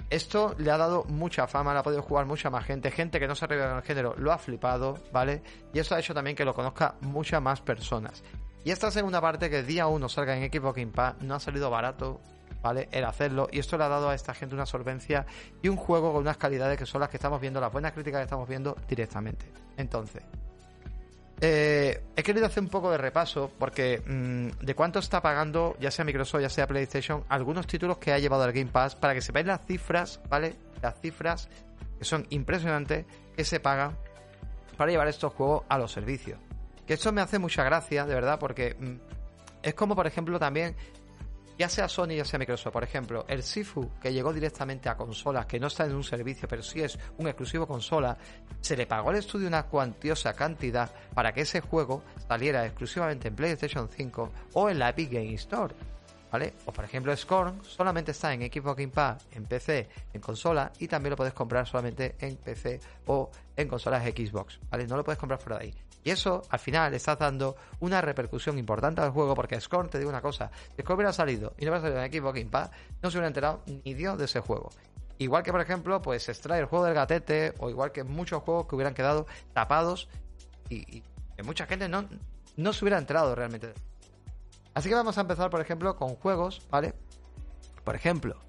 Esto le ha dado mucha fama, le ha podido jugar mucha más gente, gente que no se arriesga en el género lo ha flipado, ¿vale? Y eso ha hecho también que lo conozca muchas más personas. Y esta segunda parte, que día 1 salga en Xbox Game Pass, no ha salido barato, ¿vale? El hacerlo. Y esto le ha dado a esta gente una solvencia y un juego con unas calidades que son las que estamos viendo, las buenas críticas que estamos viendo directamente. Entonces, eh, he querido hacer un poco de repaso porque mm, de cuánto está pagando, ya sea Microsoft, ya sea PlayStation, algunos títulos que ha llevado al Game Pass para que sepáis las cifras, ¿vale? Las cifras que son impresionantes que se pagan para llevar estos juegos a los servicios. Que esto me hace mucha gracia, de verdad, porque mm, es como, por ejemplo, también ya sea Sony, ya sea Microsoft, por ejemplo, el Sifu, que llegó directamente a consolas, que no está en un servicio, pero sí es un exclusivo consola, se le pagó al estudio una cuantiosa cantidad para que ese juego saliera exclusivamente en PlayStation 5 o en la Epic Game Store. ¿Vale? O por ejemplo Scorn solamente está en Xbox Game Pass, en PC, en consola y también lo puedes comprar solamente en PC o en consolas Xbox, ¿vale? No lo puedes comprar fuera de ahí. Y eso, al final, le estás dando una repercusión importante al juego, porque Scorn, te digo una cosa, si Scorn hubiera salido y no hubiera salido en Xbox Game no se hubiera enterado ni Dios de ese juego. Igual que, por ejemplo, pues extrae el juego del gatete, o igual que muchos juegos que hubieran quedado tapados y, que mucha gente no, no se hubiera enterado realmente. Así que vamos a empezar, por ejemplo, con juegos, ¿vale? Por ejemplo,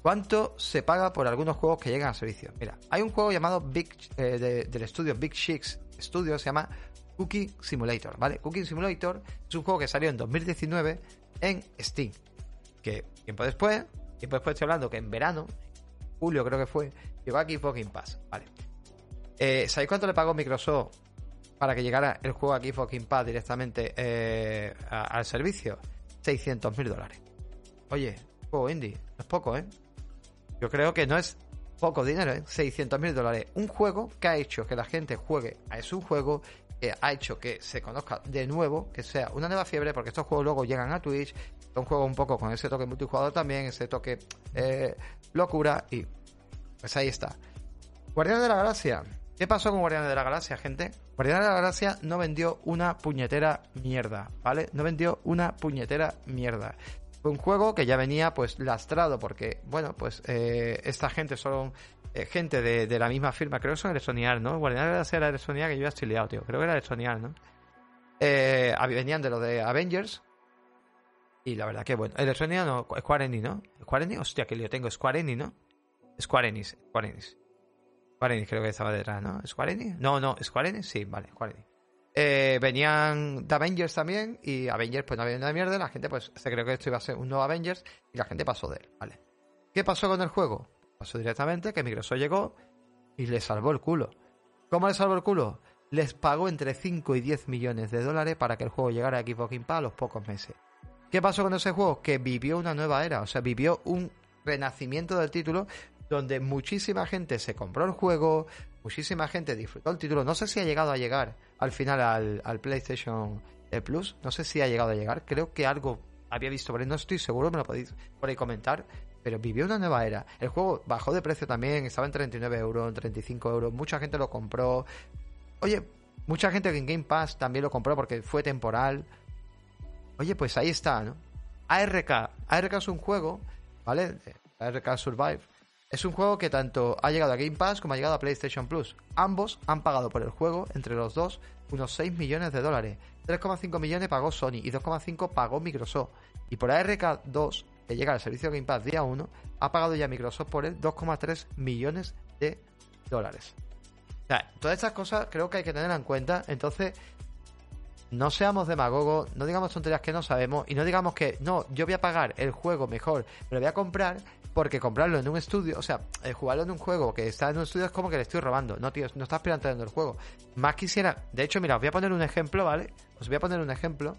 ¿cuánto se paga por algunos juegos que llegan a servicio? Mira, hay un juego llamado Big eh, del estudio Big Chicks Studio, se llama Cookie Simulator, ¿vale? Cookie Simulator es un juego que salió en 2019 en Steam. Que tiempo después, tiempo después estoy hablando que en verano, julio creo que fue, llegó aquí Fucking Pass, ¿vale? Eh, ¿Sabéis cuánto le pagó Microsoft para que llegara el juego aquí Fucking Pass directamente eh, al servicio? 600 mil dólares. Oye, juego indie, no es poco, ¿eh? Yo creo que no es poco dinero, ¿eh? 600 mil dólares. Un juego que ha hecho que la gente juegue a un juego que ha hecho que se conozca de nuevo, que sea una nueva fiebre, porque estos juegos luego llegan a Twitch, son juegos un poco con ese toque multijugador también, ese toque eh, locura, y pues ahí está. Guardianes de la Galaxia. ¿Qué pasó con Guardianes de la Galaxia, gente? Guardianes de la Galaxia no vendió una puñetera mierda, ¿vale? No vendió una puñetera mierda. Un juego que ya venía pues lastrado porque, bueno, pues eh, esta gente son eh, gente de, la misma firma, creo que son Electronic ¿no? Guardianes era Electronic que yo ya estoy liado, tío. Creo que era Electronic ¿no? Eh, venían de lo de Avengers. Y la verdad que bueno. Electronic no, Square Enix, ¿no? Square Enix, hostia, que yo tengo. Square Enix, ¿no? Square Enix, Square Enix. Square Enix creo que estaba detrás, ¿no? ¿Square Enix? No, no, Square Enix, sí, vale, Square. Eh, venían de Avengers también y Avengers pues no había de mierda, la gente pues se creyó que esto iba a ser un nuevo Avengers y la gente pasó de él, ¿vale? ¿Qué pasó con el juego? Pasó directamente que Microsoft llegó y le salvó el culo. ¿Cómo le salvó el culo? Les pagó entre 5 y 10 millones de dólares para que el juego llegara a Xbox Game Pass a los pocos meses. ¿Qué pasó con ese juego? Que vivió una nueva era, o sea, vivió un renacimiento del título donde muchísima gente se compró el juego, muchísima gente disfrutó el título. No sé si ha llegado a llegar al final al, PlayStation Plus, no sé si ha llegado a llegar. Creo que algo había visto ahí, no estoy seguro, me lo podéis por ahí comentar pero vivió una nueva era. El juego bajó de precio también, estaba en 39 euros, en 35 euros, mucha gente lo compró. Oye, mucha gente en Game Pass también lo compró porque fue temporal. Oye, pues ahí está, ¿no? ARK. ARK es un juego, ¿vale? ARK Survive. Es un juego que tanto ha llegado a Game Pass como ha llegado a PlayStation Plus. Ambos han pagado por el juego, entre los dos, unos 6 millones de dólares. 3,5 millones pagó Sony y 2,5 pagó Microsoft. Y por ARK 2 que llega al servicio Game Pass día 1, ha pagado ya Microsoft por él 2,3 millones de dólares. O sea, todas estas cosas creo que hay que tener en cuenta. Entonces, no seamos demagogos, no digamos tonterías que no sabemos y no digamos que no, yo voy a pagar el juego mejor, pero voy a comprar porque comprarlo en un estudio, o sea, eh, jugarlo en un juego que está en un estudio es como que le estoy robando. No, tío, no estás planteando el juego. Más quisiera, de hecho, mira, os voy a poner un ejemplo, ¿vale? Os voy a poner un ejemplo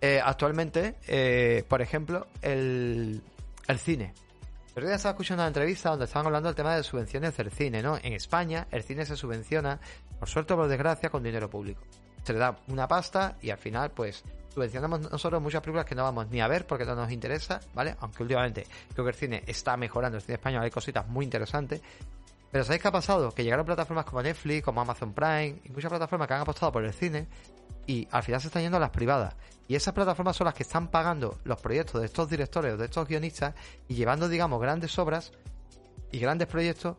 eh, actualmente, eh, por ejemplo, el, el cine. Pero ya estaba escuchando una entrevista donde estaban hablando del tema de subvenciones del cine, ¿no? En España el cine se subvenciona, por suerte o por desgracia, con dinero público. Le da una pasta y al final, pues, subvencionamos nosotros muchas películas que no vamos ni a ver porque no nos interesa, ¿vale? Aunque últimamente creo que el cine está mejorando, el cine español hay cositas muy interesantes. Pero ¿sabéis qué ha pasado? Que llegaron plataformas como Netflix, como Amazon Prime y muchas plataformas que han apostado por el cine y al final se están yendo a las privadas. Y esas plataformas son las que están pagando los proyectos de estos directores o de estos guionistas y llevando, digamos, grandes obras y grandes proyectos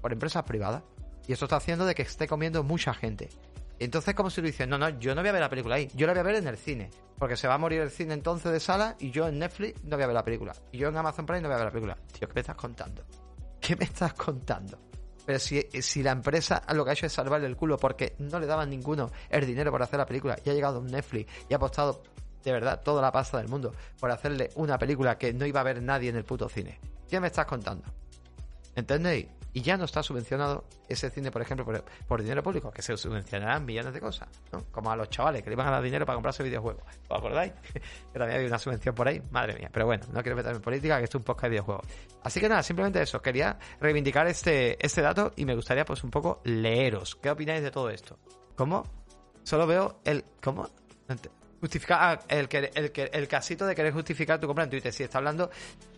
por empresas privadas. Y eso está haciendo de que esté comiendo mucha gente. Entonces, como si lo dicen, no, no, yo no voy a ver la película ahí, yo la voy a ver en el cine. Porque se va a morir el cine entonces de sala y yo en Netflix no voy a ver la película. Y yo en Amazon Prime no voy a ver la película. Tío, ¿qué me estás contando? ¿Qué me estás contando? Pero si, si la empresa lo que ha hecho es salvarle el culo porque no le daban ninguno el dinero por hacer la película y ha llegado un Netflix y ha apostado de verdad toda la pasta del mundo por hacerle una película que no iba a ver nadie en el puto cine. ¿Qué me estás contando? ¿Entendéis? Y ya no está subvencionado ese cine, por ejemplo, por, dinero público, que se subvencionarán millones de cosas, ¿no? Como a los chavales que le iban a dar dinero para comprarse videojuegos. ¿Os acordáis? que también había una subvención por ahí. Madre mía. Pero bueno, no quiero meterme en política, que esto es un podcast de videojuegos. Así que nada, simplemente eso. Quería reivindicar este, este dato y me gustaría pues un poco leeros. ¿Qué opináis de todo esto? ¿Cómo? Solo veo el... ¿Cómo? Justificar ah, el, que, el, el casito de querer justificar tu compra en Twitter. Si está hablando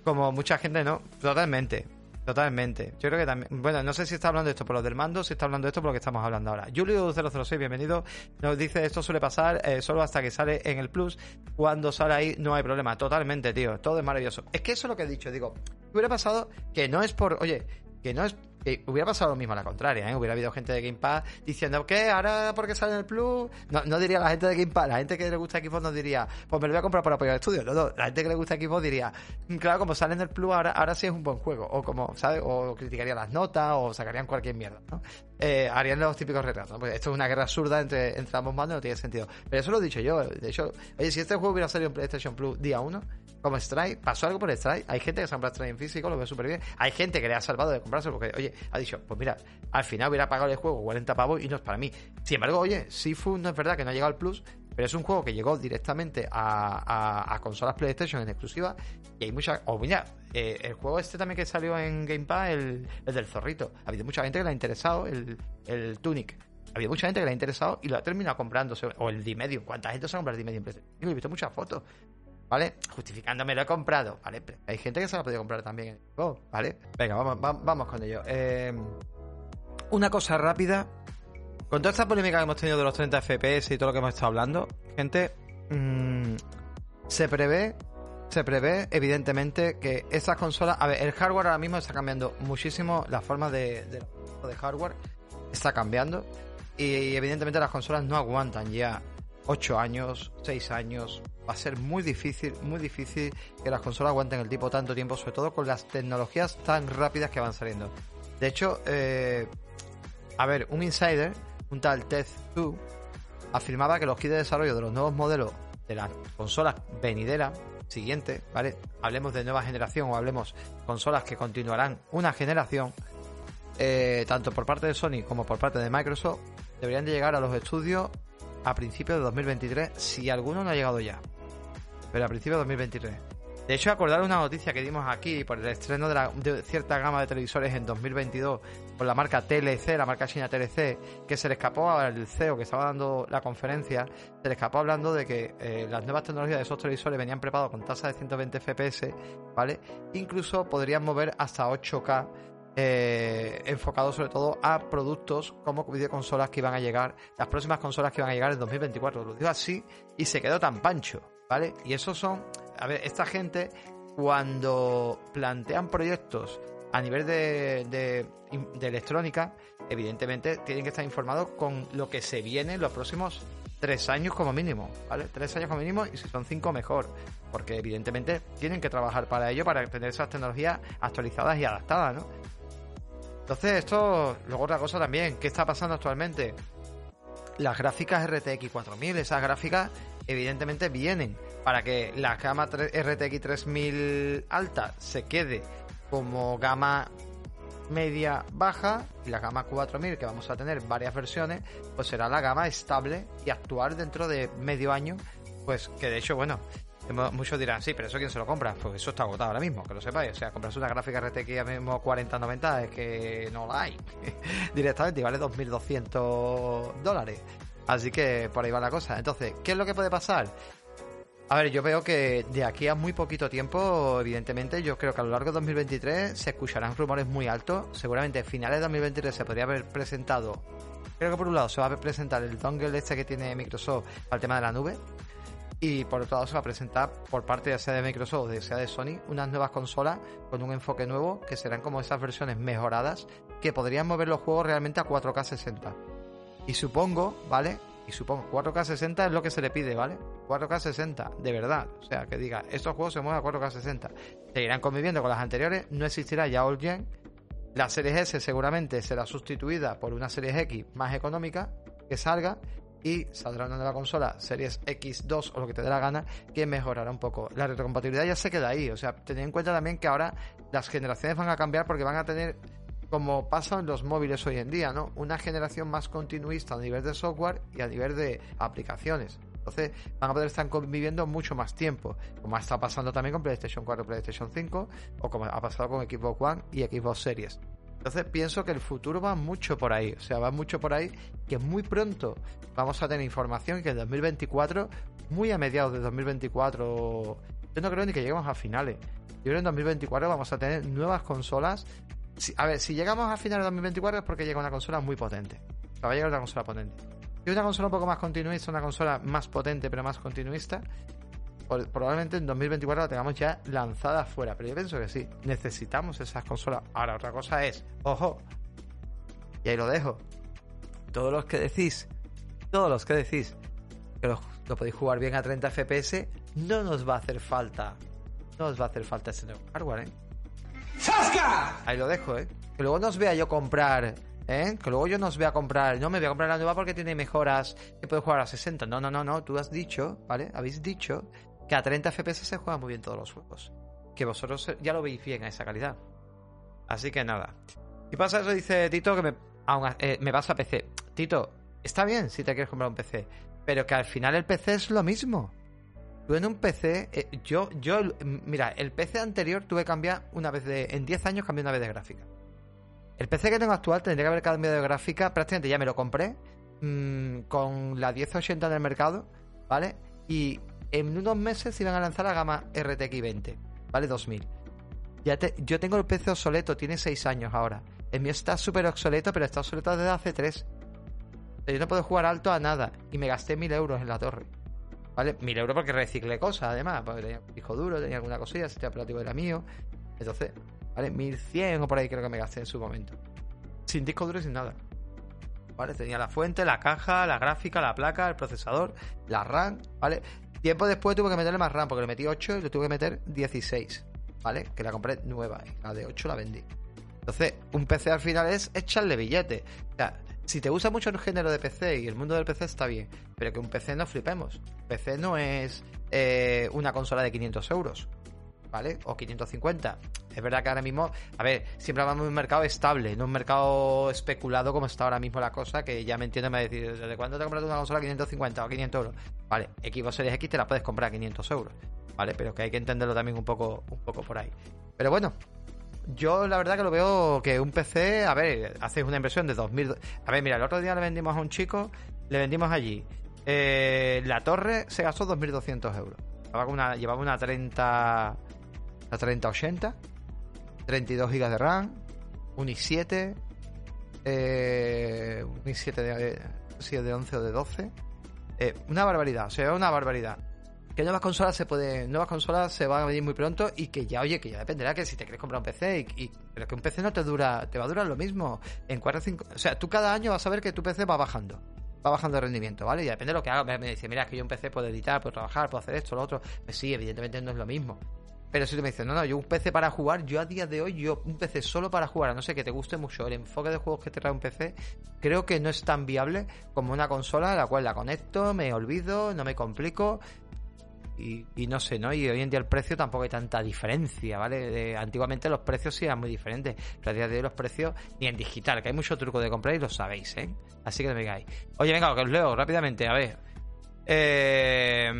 como mucha gente, ¿no? Totalmente. Totalmente. Yo creo que también. Bueno, no sé si está hablando esto por lo del mando, si está hablando esto por lo que estamos hablando ahora. Julio006, bienvenido. Nos dice: Esto suele pasar eh, solo hasta que sale en el Plus. Cuando sale ahí, no hay problema. Totalmente, tío. Todo es maravilloso. Es que eso es lo que he dicho. Digo, hubiera pasado que no es por. Oye, que no es hubiera pasado lo mismo a la contraria, ¿eh? Hubiera habido gente de Game Pass diciendo que ahora porque sale en el Plus. No, diría la gente de Game Pass, la gente que le gusta Xbox no diría, pues me lo voy a comprar para apoyar el estudio. No, la gente que le gusta Xbox diría, claro, como sale en el Plus, ahora, ahora sí es un buen juego. O como, ¿sabes? O criticaría las notas, o sacarían cualquier mierda, ¿no? Eh, harían los típicos retratos. Pues esto es una guerra absurda entre, entre ambos bandos, no tiene sentido. Pero eso lo he dicho yo. De hecho, oye, si este juego hubiera salido en PlayStation Plus día 1, como Strike, pasó algo por Strike. Hay gente que se ha comprado Strike en físico, lo ve súper bien. Hay gente que le ha salvado de comprarse porque, oye, ha dicho, pues mira, al final hubiera pagado el juego 40 pavos y no es para mí. Sin embargo, oye, Sifu no es verdad que no ha llegado al Plus, pero es un juego que llegó directamente a, consolas PlayStation en exclusiva y hay mucha... O mira, eh, el juego este también que salió en Game Pass, el, del zorrito. Ha habido mucha gente que le ha interesado el, el Tunic. Ha habido mucha gente que le ha interesado y lo ha terminado comprándose. O el D-Medio. ¿Cuánta gente se ha comprado el? Yo he visto muchas fotos. ¿Vale? Justificándome lo he comprado, ¿vale? hay gente que se lo ha podido comprar también, ¿vale? Venga, vamos, con ello. Eh, una cosa rápida. Con toda esta polémica que hemos tenido de los 30 FPS y todo lo que hemos estado hablando, gente, mm, se prevé, se prevé evidentemente que estas consolas, a ver, el hardware ahora mismo está cambiando muchísimo, la forma de, hardware está cambiando y evidentemente las consolas no aguantan ya 8 años, 6 años. Va a ser muy difícil, muy difícil que las consolas aguanten el tipo tanto tiempo, sobre todo con las tecnologías tan rápidas que van saliendo. De hecho, eh, a ver, un insider, un tal Tez2, afirmaba que los kits de desarrollo de los nuevos modelos de las consolas venideras siguientes, ¿vale? Hablemos de nueva generación o hablemos consolas que continuarán una generación, eh, tanto por parte de Sony como por parte de Microsoft, deberían de llegar a los estudios a principios de 2023, si alguno no ha llegado ya. Pero a principios de 2023. De hecho, acordar una noticia que dimos aquí por el estreno de, la, cierta gama de televisores en 2022 por la marca TLC, la marca china TLC, que se le escapó al CEO que estaba dando la conferencia, se le escapó hablando de que eh, las nuevas tecnologías de esos televisores venían preparados con tasa de 120 FPS, ¿vale? Incluso podrían mover hasta 8K eh, enfocado sobre todo a productos como videoconsolas que iban a llegar, las próximas consolas que iban a llegar en 2024. Lo digo así y se quedó tan pancho, ¿vale? Y esos son, a ver, esta gente cuando plantean proyectos a nivel de, de, electrónica, evidentemente tienen que estar informados con lo que se viene en los próximos tres años como mínimo, ¿vale? Tres años como mínimo y si son cinco mejor, porque evidentemente tienen que trabajar para ello, para tener esas tecnologías actualizadas y adaptadas, ¿no? Entonces, esto, luego otra cosa también, ¿qué está pasando actualmente? Las gráficas RTX 4000, esas gráficas evidentemente vienen para que la gama RTX 3000 alta se quede como gama media baja y la gama 4000 que vamos a tener varias versiones pues será la gama estable y actual dentro de medio año pues que de hecho bueno Muchos dirán, sí, pero eso quién se lo compra. Pues eso está agotado ahora mismo, que lo sepáis. O sea, comprarse una gráfica RTX ya mismo 4090 es que no la hay directamente y vale 2.200 dólares. Así que por ahí va la cosa. Entonces, ¿qué es lo que puede pasar? A ver, yo veo que de aquí a muy poquito tiempo, evidentemente, yo creo que a lo largo de 2023 se escucharán rumores muy altos. Seguramente a finales de 2023 se podría haber presentado. Creo que por un lado se va a presentar el dongle este que tiene Microsoft para el tema de la nube. Y por otro lado se va a presentar por parte ya sea de Microsoft o sea de Sony unas nuevas consolas con un enfoque nuevo que serán como esas versiones mejoradas que podrían mover los juegos realmente a 4K 60. Y supongo, ¿vale? Y supongo, 4K 60 es lo que se le pide, ¿vale? 4K 60, de verdad. O sea, que diga, estos juegos se mueven a 4K 60. Seguirán conviviendo con las anteriores, no existirá ya All Gen. La serie S seguramente será sustituida por una serie X más económica que salga y saldrá una nueva consola, Series X2 o lo que te dé la gana, que mejorará un poco. La retrocompatibilidad ya se queda ahí, o sea, tened en cuenta también que ahora las generaciones van a cambiar porque van a tener como pasa en los móviles hoy en día, ¿no? Una generación más continuista a nivel de software y a nivel de aplicaciones. Entonces van a poder estar conviviendo mucho más tiempo, como está pasando también con PlayStation 4 PlayStation 5, o como ha pasado con Xbox One y Xbox Series. Entonces pienso que el futuro va mucho por ahí, o sea, va mucho por ahí, que muy pronto vamos a tener información que en 2024, muy a mediados de 2024, yo no creo ni que lleguemos a finales. Yo creo que en 2024 vamos a tener nuevas consolas a ver, si llegamos a final de 2024 es porque llega una consola muy potente. va a llegar una consola potente. Y una consola un poco más continuista, una consola más potente pero más continuista, probablemente en 2024 la tengamos ya lanzada afuera. Pero yo pienso que sí, necesitamos esas consolas. Ahora, otra cosa es, ojo, y ahí lo dejo. Todos los que decís, todos los que decís que lo, lo podéis jugar bien a 30 FPS, no nos va a hacer falta. No os va a hacer falta ese nuevo hardware, ¿eh? Ahí lo dejo, ¿eh? Que luego nos vea yo comprar, ¿eh? Que luego yo nos vea comprar. No me voy a comprar la nueva porque tiene mejoras que puede jugar a 60. No, no, no, no. Tú has dicho, ¿vale? Habéis dicho que a 30 FPS se juegan muy bien todos los juegos. Que vosotros ya lo veis bien a esa calidad. Así que nada. Y pasa eso, dice Tito, que me, eh, me vas a PC. Tito, está bien si te quieres comprar un PC. Pero que al final el PC es lo mismo. Tú en un PC, eh, yo, yo, mira, el PC anterior tuve que cambiar una vez de, en 10 años cambié una vez de gráfica. El PC que tengo actual tendría que haber cambiado de gráfica, prácticamente ya me lo compré mm, con la 1080 en el mercado, ¿vale? Y en unos meses iban a lanzar la gama RTX 20, ¿vale? 2000. Ya yo tengo el PC obsoleto, tiene 6 años ahora. El mío está súper obsoleto, pero está obsoleto desde hace 3. Yo no puedo jugar alto a nada. Y me gasté 1000 euros en la torre. ¿Vale? Mil euros porque reciclé cosas, además. Porque tenía un disco duro, tenía alguna cosilla, el sistema operativo era mío. Entonces, ¿vale? 1100 o por ahí creo que me gasté en su momento. Sin disco duro y sin nada. ¿Vale? Tenía la fuente, la caja, la gráfica, la placa, el procesador, la RAM, ¿vale? Tiempo después tuve que meterle más RAM porque le metí 8 y le tuve que meter 16, ¿vale? Que la compré nueva la de 8 la vendí. Entonces, un PC al final es echarle billete. O sea, si te gusta mucho el género de PC y el mundo del PC está bien, pero que un PC no flipemos. PC no es eh, una consola de 500 euros, ¿vale? O 550. Es verdad que ahora mismo, a ver, siempre hablamos de un mercado estable, no un mercado especulado como está ahora mismo la cosa, que ya me entiendo, me decir, ¿desde cuándo te compras una consola a 550 o 500 euros? Vale, Xbox Series X te la puedes comprar a 500 euros, ¿vale? Pero que hay que entenderlo también un poco, un poco por ahí. Pero bueno, yo la verdad que lo veo que un PC, a ver, haces una inversión de 2000... A ver, mira, el otro día le vendimos a un chico, le vendimos allí. Eh, la torre se gastó 2.200 euros. Llevaba una, llevaba una 30... Una 3080, 32 GB de RAM, un i7, eh, un i7 de, de 11 o de 12. Eh, una barbaridad, o sea, una barbaridad que nuevas consolas se pueden, nuevas consolas se van a venir muy pronto y que ya, oye, que ya dependerá que si te quieres comprar un PC y, pero que un PC no te dura, te va a durar lo mismo en 4 o 5, o sea, tú cada año vas a ver que tu PC va bajando. Va bajando de rendimiento, ¿vale? Y depende de lo que haga. Me, dice, mira, es que yo un PC puedo editar, puedo trabajar, puedo hacer esto, lo otro. Pues sí, evidentemente no es lo mismo. Pero si tú me dices, no, no, yo un PC para jugar, yo a día de hoy, yo un PC solo para jugar, a no sé que te guste mucho el enfoque de juegos que te trae un PC, creo que no es tan viable como una consola a la cual la conecto, me olvido, no me complico y, no sé, ¿no? Y hoy en día el precio tampoco hay tanta diferencia, ¿vale? antiguamente los precios sí eran muy diferentes, pero a día de hoy los precios, ni en digital, que hay mucho truco de comprar y lo sabéis, ¿eh? Así que no me digáis. Oye, venga, que os leo rápidamente, a ver. Eh,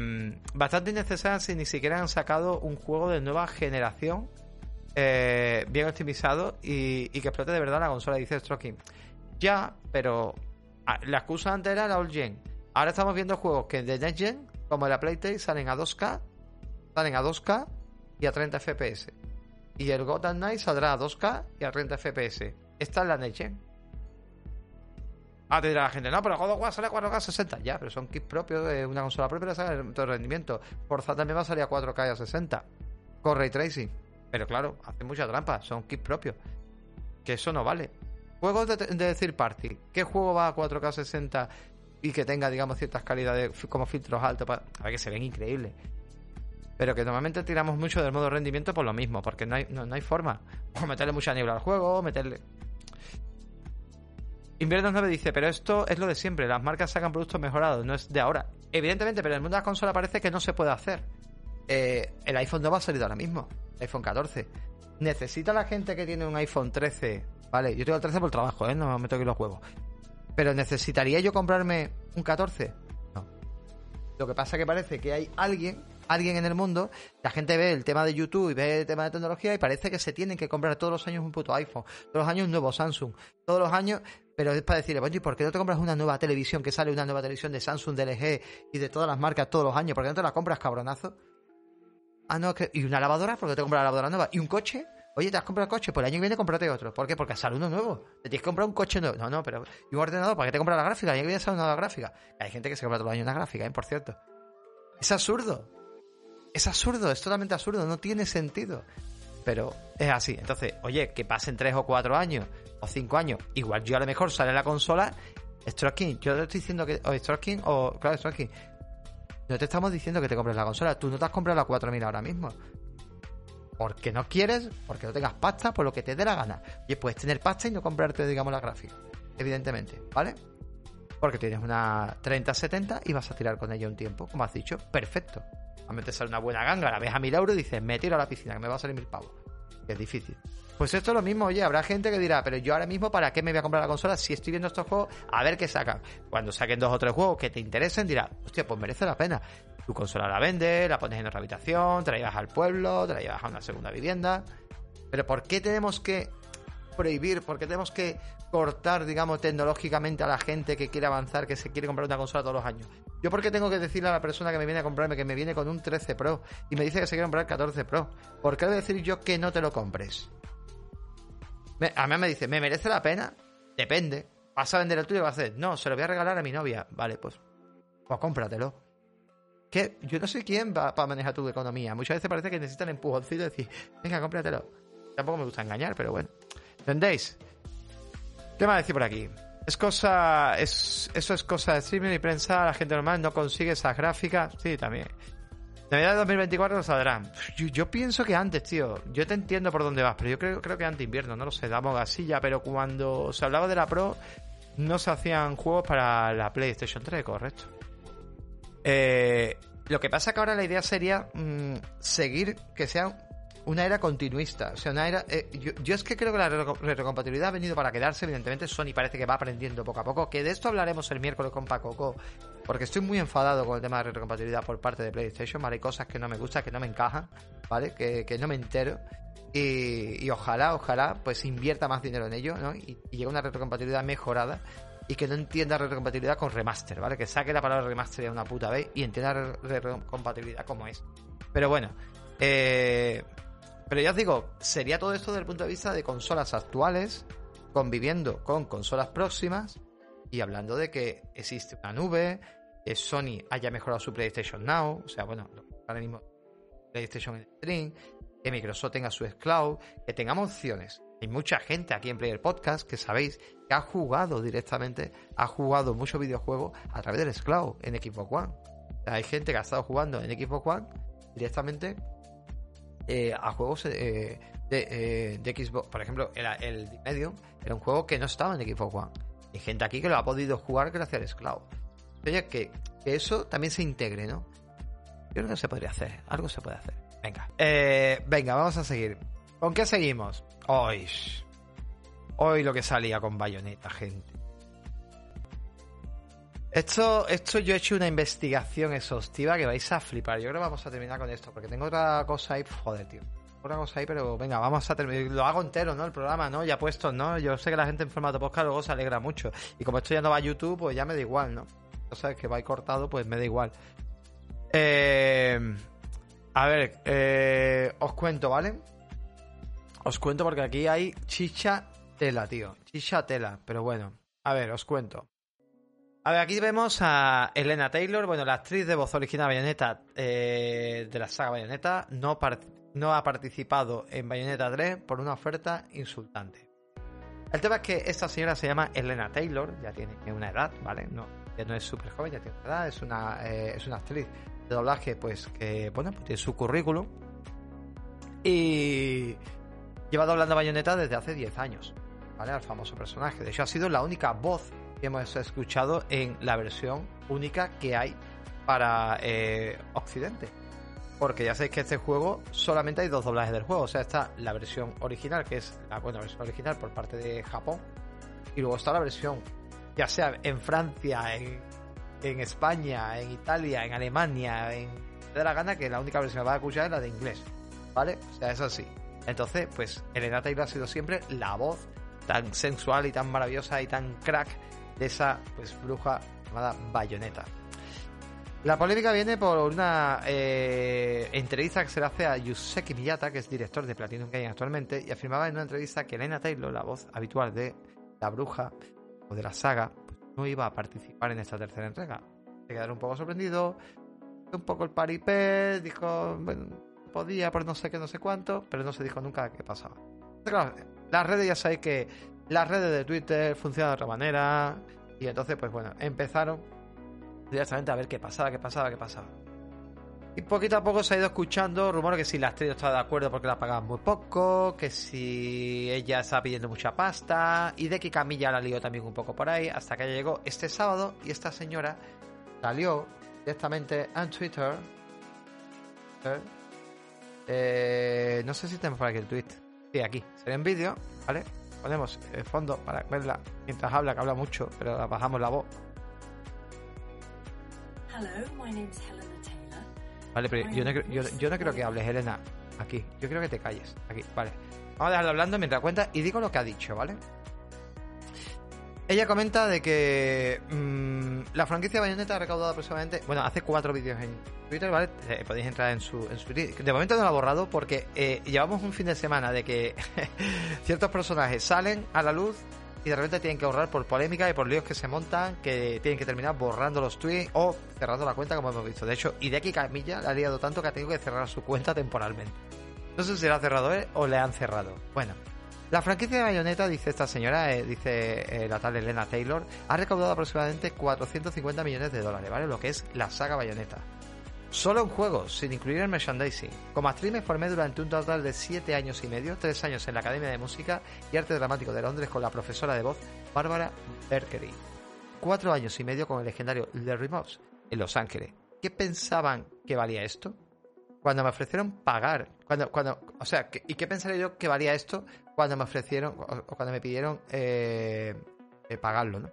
bastante innecesaria si ni siquiera han sacado un juego de nueva generación eh, bien optimizado y, que explote de verdad la consola, dice Stroking. Ya, pero ah, la excusa antes era la Old Gen. Ahora estamos viendo juegos que de Next Gen, como la Playtale, salen a 2K, salen a 2K y a 30 FPS. Y el Gotham Knight saldrá a 2K y a 30 FPS. Esta es la Gen. Ah, te dirá la gente, no, pero God of War sale a 4K 60. Ya, pero son kits propios de una consola propia, sale todo el rendimiento. Forza también va a salir a 4K y a 60. Con Ray Tracing. Pero claro, hace mucha trampa, son kits propios. Que eso no vale. Juegos de, decir party. ¿Qué juego va a 4K 60 y que tenga, digamos, ciertas calidades como filtros altos? Para... A ver, que se ven increíbles. Pero que normalmente tiramos mucho del modo rendimiento por lo mismo, porque no hay, no, hay forma. O meterle mucha niebla al juego, meterle. Invierno 9 dice, pero esto es lo de siempre, las marcas sacan productos mejorados, no es de ahora. Evidentemente, pero en el mundo de las consolas parece que no se puede hacer. Eh, el iPhone no va a salir ahora mismo, el iPhone 14. ¿Necesita la gente que tiene un iPhone 13? Vale, yo tengo el 13 por trabajo, ¿eh? No me toque los huevos. Pero ¿necesitaría yo comprarme un 14? No. Lo que pasa es que parece que hay alguien alguien en el mundo, la gente ve el tema de YouTube y ve el tema de tecnología y parece que se tienen que comprar todos los años un puto iPhone, todos los años un nuevo Samsung, todos los años, pero es para decirle, bueno, ¿y por qué no te compras una nueva televisión que sale una nueva televisión de Samsung, de LG y de todas las marcas todos los años? ¿Por qué no te la compras, cabronazo? Ah, no, que... ¿y una lavadora? ¿Por qué te compras la lavadora nueva? ¿Y un coche? Oye, ¿te has comprado el coche? Pues el año que viene cómprate otro. ¿Por qué? Porque sale uno nuevo. Te tienes que comprar un coche nuevo. No, no, pero. ¿Y un ordenador? ¿Para qué te compras la gráfica? El año que viene sale una nueva gráfica. Hay gente que se compra todos los años una gráfica, ¿eh? Por cierto. Es absurdo. Es absurdo, es totalmente absurdo, no tiene sentido. Pero es así. Entonces, oye, que pasen tres o cuatro años o cinco años, igual yo a lo mejor sale la consola. Stroking, yo te estoy diciendo que. O Stroking o. Claro, Stroking. No te estamos diciendo que te compres la consola. Tú no te has comprado la 4000 ahora mismo. Porque no quieres, porque no tengas pasta, por lo que te dé la gana. Y puedes tener pasta y no comprarte, digamos, la gráfica. Evidentemente, ¿vale? Porque tienes una 3070 y vas a tirar con ella un tiempo, como has dicho. Perfecto. A meter sale una buena ganga, la ves a mil euros y dices, me tiro a la piscina, que me va a salir mil pavos. es difícil. Pues esto es lo mismo, oye, habrá gente que dirá, pero yo ahora mismo, ¿para qué me voy a comprar la consola si estoy viendo estos juegos? A ver qué sacan. Cuando saquen dos o tres juegos que te interesen, dirá, hostia, pues merece la pena. Tu consola la vendes, la pones en otra habitación, te la llevas al pueblo, te la llevas a una segunda vivienda. Pero ¿por qué tenemos que prohibir, por qué tenemos que cortar, digamos, tecnológicamente a la gente que quiere avanzar, que se quiere comprar una consola todos los años. Yo porque tengo que decirle a la persona que me viene a comprarme que me viene con un 13 Pro y me dice que se quiere comprar el 14 Pro. ¿Por qué decir yo que no te lo compres? a mí me dice, ¿me merece la pena? Depende. ¿Vas a vender el tuyo y vas a hacer? No, se lo voy a regalar a mi novia. Vale, pues, pues cómpratelo. Que yo no sé quién va para manejar tu economía. Muchas veces parece que necesitan empujoncito y decir, venga, cómpratelo. Tampoco me gusta engañar, pero bueno. ¿Entendéis? ¿Qué a decir por aquí? Es cosa. Es, eso es cosa de streaming y prensa. La gente normal no consigue esas gráficas. Sí, también. Navidad de 2024 saldrán. Yo, yo, pienso que antes, tío. Yo te entiendo por dónde vas, pero yo creo, creo que antes invierno, no lo sé, damos gasilla. Pero cuando se hablaba de la Pro, no se hacían juegos para la PlayStation 3, correcto. Eh, lo que pasa que ahora la idea sería mm, seguir que sean una era continuista. O sea, una era. Eh, yo, es que creo que la retrocompatibilidad ha venido para quedarse. Evidentemente, Sony parece que va aprendiendo poco a poco. Que de esto hablaremos el miércoles con Paco Porque estoy muy enfadado con el tema de retrocompatibilidad por parte de PlayStation. ¿Vale? Hay cosas que no me gustan, que no me encajan. ¿Vale? Que, no me entero. Y, ojalá, ojalá, pues invierta más dinero en ello, ¿no? Y, y llegue una retrocompatibilidad mejorada y que no entienda retrocompatibilidad con remaster, ¿vale? Que saque la palabra remaster de una puta vez y entienda retrocompatibilidad como es. Pero bueno, eh, pero ya os digo, sería todo esto desde el punto de vista de consolas actuales, conviviendo con consolas próximas y hablando de que existe una nube, que Sony haya mejorado su PlayStation Now, o sea, bueno, ahora mismo PlayStation Stream, que Microsoft tenga su Cloud, que tengamos opciones. Hay mucha gente aquí en Player Podcast que sabéis que ha jugado directamente, ha jugado muchos videojuegos a través del Cloud en Xbox One. hay gente que ha estado jugando en Xbox One directamente eh, a juegos eh, de, eh, de, Xbox. Por ejemplo, era el Medium era un juego que no estaba en Xbox One. Hay gente aquí que lo ha podido jugar gracias al Scloud. Oye, que, que, eso también se integre, ¿no? Yo creo que se podría hacer. Algo se puede hacer. Venga. venga, vamos a seguir. ¿Con qué seguimos? Hoy. Hoy lo que salía con bayoneta, gente. Esto, esto yo he hecho una investigación exhaustiva que vais a flipar. Yo creo que vamos a terminar con esto, porque tengo otra cosa ahí. Joder, tío. Otra cosa ahí, pero venga, vamos a terminar. Lo hago entero, ¿no? El programa, ¿no? Ya puesto, ¿no? Yo sé que la gente en formato podcast luego se alegra mucho. Y como esto ya no va a YouTube, pues ya me da igual, ¿no? O sea, que va cortado, pues me da igual. Eh, a ver, eh, os cuento, ¿vale? Os cuento porque aquí hay chicha tela, tío. Chicha tela, pero bueno. A ver, os cuento. A ver, aquí vemos a Elena Taylor, bueno, la actriz de voz original Bayonetta eh, de la saga Bayonetta, no, no ha participado en Bayonetta 3 por una oferta insultante. El tema es que esta señora se llama Elena Taylor, ya tiene una edad, ¿vale? No, ya no es súper joven, ya tiene una edad, es una, eh, es una actriz de doblaje, pues que, bueno, pues tiene su currículum. Y lleva doblando Bayonetta desde hace 10 años, ¿vale? Al famoso personaje. De hecho, ha sido la única voz que hemos escuchado en la versión única que hay para eh, Occidente. Porque ya sabéis que este juego solamente hay dos doblajes del juego. O sea, está la versión original, que es la buena versión original por parte de Japón. Y luego está la versión, ya sea en Francia, en, en España, en Italia, en Alemania, en de la gana, que la única versión que va a escuchar es la de inglés. ¿Vale? O sea, es así. Entonces, pues Elena Taylor ha sido siempre la voz tan sensual y tan maravillosa y tan crack de esa pues bruja llamada Bayonetta. La polémica viene por una eh, entrevista que se le hace a Yuseki Miyata, que es director de Platinum Game actualmente, y afirmaba en una entrevista que Elena Taylor, la voz habitual de la bruja o de la saga, pues, no iba a participar en esta tercera entrega. Se quedaron un poco sorprendidos, un poco el paripé, dijo, podía, por no sé qué, no sé cuánto, pero no se dijo nunca qué pasaba. Claro, las redes ya sabéis que las redes de Twitter funcionan de otra manera, y entonces, pues bueno, empezaron directamente a ver qué pasaba, qué pasaba, qué pasaba. Y poquito a poco se ha ido escuchando rumores que si la actriz estaba de acuerdo porque la pagaban muy poco, que si ella estaba pidiendo mucha pasta, y de que Camilla la lió también un poco por ahí, hasta que llegó este sábado y esta señora salió directamente en Twitter. No sé si tenemos por aquí el tweet. Sí, aquí. Sería en vídeo, ¿vale? Ponemos el fondo para verla mientras habla, que habla mucho, pero bajamos la voz. Vale, pero yo no, yo, no creo que hables, Elena. Aquí. Yo creo que te calles. Aquí, vale. Vamos a dejarlo hablando mientras cuenta y digo lo que ha dicho, ¿vale? Ella comenta de que mm, la franquicia Bayonetta ha recaudado aproximadamente. Bueno, hace cuatro vídeos en Twitter, ¿vale? Eh, podéis entrar en su, en su. De momento no lo ha borrado porque eh, llevamos un fin de semana de que ciertos personajes salen a la luz y de repente tienen que ahorrar por polémica y por líos que se montan, que tienen que terminar borrando los tweets o cerrando la cuenta, como hemos visto. De hecho, Hideki Camilla le ha liado tanto que ha tenido que cerrar su cuenta temporalmente. No sé si la ha cerrado él o le han cerrado. Bueno, la franquicia de Bayonetta, dice esta señora, eh, dice eh, la tal Elena Taylor, ha recaudado aproximadamente 450 millones de dólares, ¿vale? Lo que es la saga Bayonetta. Solo en juegos, sin incluir el merchandising. Como actriz me formé durante un total de 7 años y medio, 3 años en la Academia de Música y Arte Dramático de Londres con la profesora de voz Bárbara Berkery. 4 años y medio con el legendario Larry Moss en Los Ángeles. ¿Qué pensaban que valía esto? Cuando me ofrecieron pagar, cuando, cuando, o sea, ¿y qué pensaría yo que valía esto cuando me ofrecieron, o cuando me pidieron eh, eh, pagarlo, ¿no?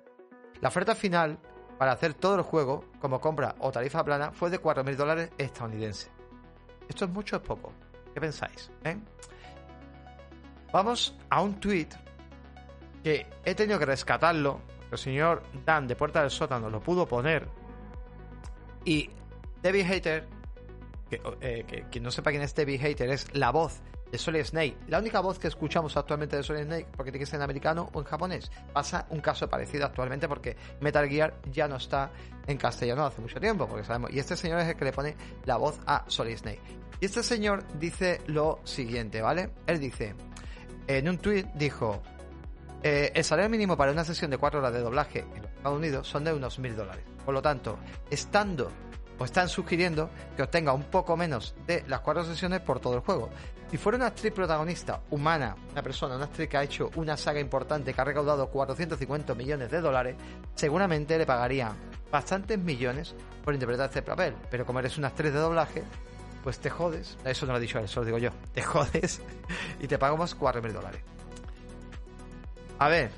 La oferta final para hacer todo el juego como compra o tarifa plana fue de 4.000 dólares estadounidenses. ¿Esto es mucho o es poco? ¿Qué pensáis? Eh? Vamos a un tweet que he tenido que rescatarlo. El señor Dan de Puerta del Sótano lo pudo poner. Y Debbie Hater, que, eh, que, no sepa quién es Debbie Hater, es la voz de Solid Snake. La única voz que escuchamos actualmente de Solid Snake, porque tiene que ser en americano o en japonés. Pasa un caso parecido actualmente porque Metal Gear ya no está en castellano hace mucho tiempo, porque sabemos. Y este señor es el que le pone la voz a Solid Snake. Y este señor dice lo siguiente, ¿vale? Él dice, en un tweet dijo, eh, el salario mínimo para una sesión de 4 horas de doblaje en los Estados Unidos son de unos mil dólares. Por lo tanto, estando o están sugiriendo que obtenga un poco menos de las cuatro sesiones por todo el juego. Si fuera una actriz protagonista humana, una persona, una actriz que ha hecho una saga importante que ha recaudado 450 millones de dólares, seguramente le pagarían bastantes millones por interpretar este papel. Pero como eres una actriz de doblaje, pues te jodes. Eso no lo he dicho él, eso lo digo yo. Te jodes y te pagamos 4.000 dólares. A ver,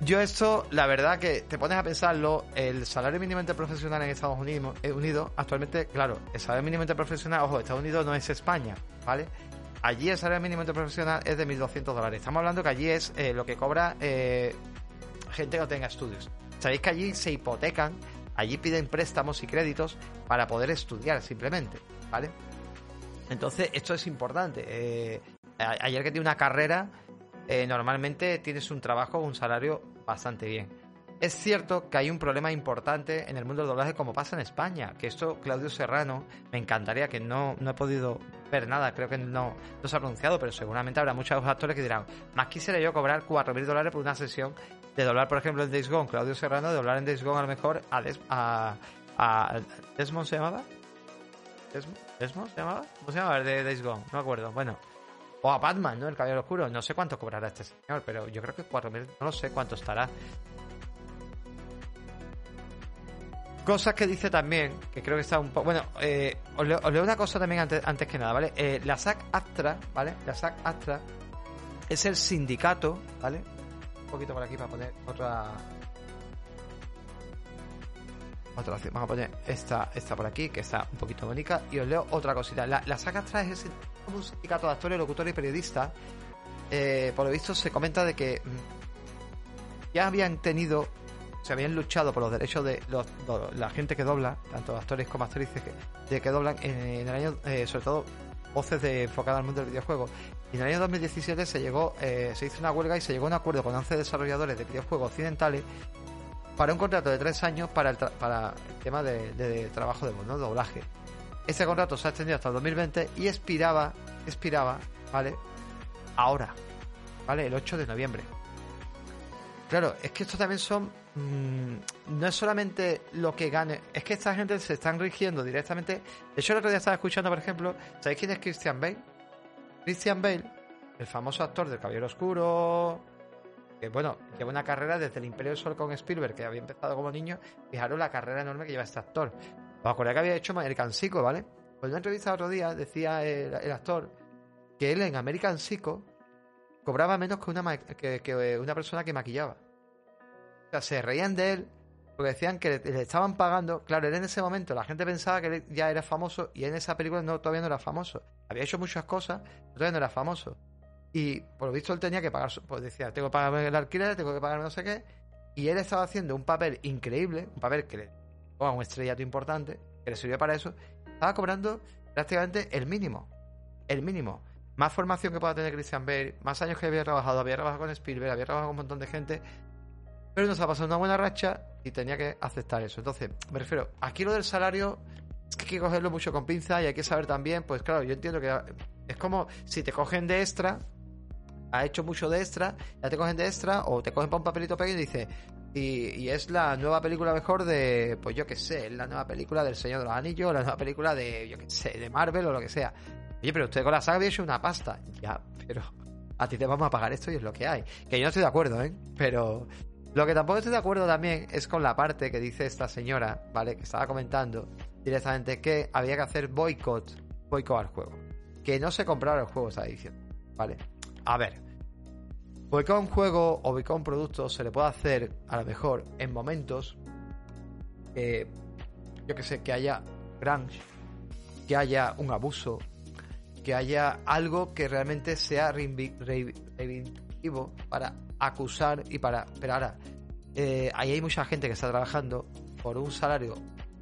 Yo esto, la verdad que te pones a pensarlo, el salario mínimo interprofesional en Estados Unidos, eh, Unidos, actualmente, claro, el salario mínimo interprofesional, ojo, Estados Unidos no es España, ¿vale? Allí el salario mínimo interprofesional es de 1.200 dólares. Estamos hablando que allí es eh, lo que cobra eh, gente que no tenga estudios. Sabéis que allí se hipotecan, allí piden préstamos y créditos para poder estudiar simplemente, ¿vale? Entonces, esto es importante. ayer que tiene una carrera eh, normalmente tienes un trabajo o un salario bastante bien. Es cierto que hay un problema importante en el mundo del doblaje como pasa en España, que esto Claudio Serrano, me encantaría que no, no he podido ver nada, creo que no, no se ha pronunciado, pero seguramente habrá muchos actores que dirán, más quisiera yo cobrar 4.000 dólares por una sesión de doblar, por ejemplo, en Days Gone, Claudio Serrano, de doblar en Days Gone a lo mejor a, a, a Desmond se llamaba. ¿Desmond? se llamaba? ¿Cómo se llamaba de Days Gone? No me acuerdo. Bueno, o a Batman, ¿no? El Caballero Oscuro. No sé cuánto cobrará este señor, pero yo creo que 4.000, no lo sé cuánto estará. Cosas que dice también, que creo que está un poco... Bueno, eh, os, leo, una cosa también antes, antes que nada, ¿vale? Eh, la SAC Astra, ¿vale? La SAC Astra es el sindicato, ¿vale? Un poquito por aquí para poner otra... Otra Vamos a poner esta, esta por aquí, que está un poquito bonita. Y os leo otra cosita. La, la SAC Astra es el un sindicato de actores, locutores y periodistas, eh, por lo visto se comenta de que mm, ya habían tenido, se habían luchado por los derechos de la gente que dobla, tanto actores como actrices que, de que doblan en, el año, eh, sobre todo voces de, enfocadas al mundo del videojuego. Y en el año 2017 se llegó, eh, se hizo una huelga y se llegó a un acuerdo con 11 desarrolladores de videojuegos occidentales para un contrato de tres años para el, para el tema de, trabajo de ¿no? doblaje. Este contrato se ha extendido hasta el 2020 y expiraba, expiraba, ¿vale? Ahora, ¿vale? El 8 de noviembre. Claro, es que esto también son. Mm, no es solamente lo que gane, es que esta gente se están rigiendo directamente. De hecho, el otro día estaba escuchando, por ejemplo, ¿sabéis quién es Christian Bale? Christian Bale, el famoso actor del Caballero Oscuro, que bueno, lleva una carrera desde el Imperio del Sol con Spielberg, que había empezado como niño. Fijaros la carrera enorme que lleva este actor. Os acordáis que había hecho American Psycho, ¿vale? Pues en una entrevista otro día decía el, actor que él en American Psycho cobraba menos que una, que, una persona que maquillaba. O sea, se reían de él porque decían que le, estaban pagando. Claro, él en ese momento la gente pensaba que él ya era famoso y en esa película no, todavía no era famoso. Había hecho muchas cosas, pero todavía no era famoso. Y por lo visto él tenía que pagar, pues decía, tengo que pagarme el alquiler, tengo que pagarme no sé qué. Y él estaba haciendo un papel increíble, un papel que le a un estrellato importante, que le sirvió para eso, estaba cobrando prácticamente el mínimo. El mínimo. Más formación que pueda tener Christian Bale, más años que había trabajado, había trabajado con Spielberg, había trabajado con un montón de gente, pero nos ha pasado una buena racha y tenía que aceptar eso. Entonces, me refiero, aquí lo del salario es que hay que cogerlo mucho con pinza y hay que saber también, pues claro, yo entiendo que es como si te cogen de extra, ha hecho mucho de extra, ya te cogen de extra o te cogen para un papelito pequeño y dice, y, es la nueva película mejor de, pues yo qué sé, es la nueva película del Señor de los Anillos, la nueva película de, yo qué sé, de Marvel o lo que sea. Oye, pero usted con la saga había hecho una pasta. Ya, pero a ti te vamos a pagar esto y es lo que hay. Que yo no estoy de acuerdo, ¿eh? Pero lo que tampoco estoy de acuerdo también es con la parte que dice esta señora, ¿vale? Que estaba comentando directamente que había que hacer boicot, boicot al juego. Que no se comprara el juego, está diciendo, ¿vale? A ver, porque a un juego o a un producto se le puede hacer, a lo mejor, en momentos yo que sé, que haya grunge, que haya un abuso, que haya algo que realmente sea reivindicativo para acusar y para... Pero ahora, eh, ahí hay mucha gente que está trabajando por un salario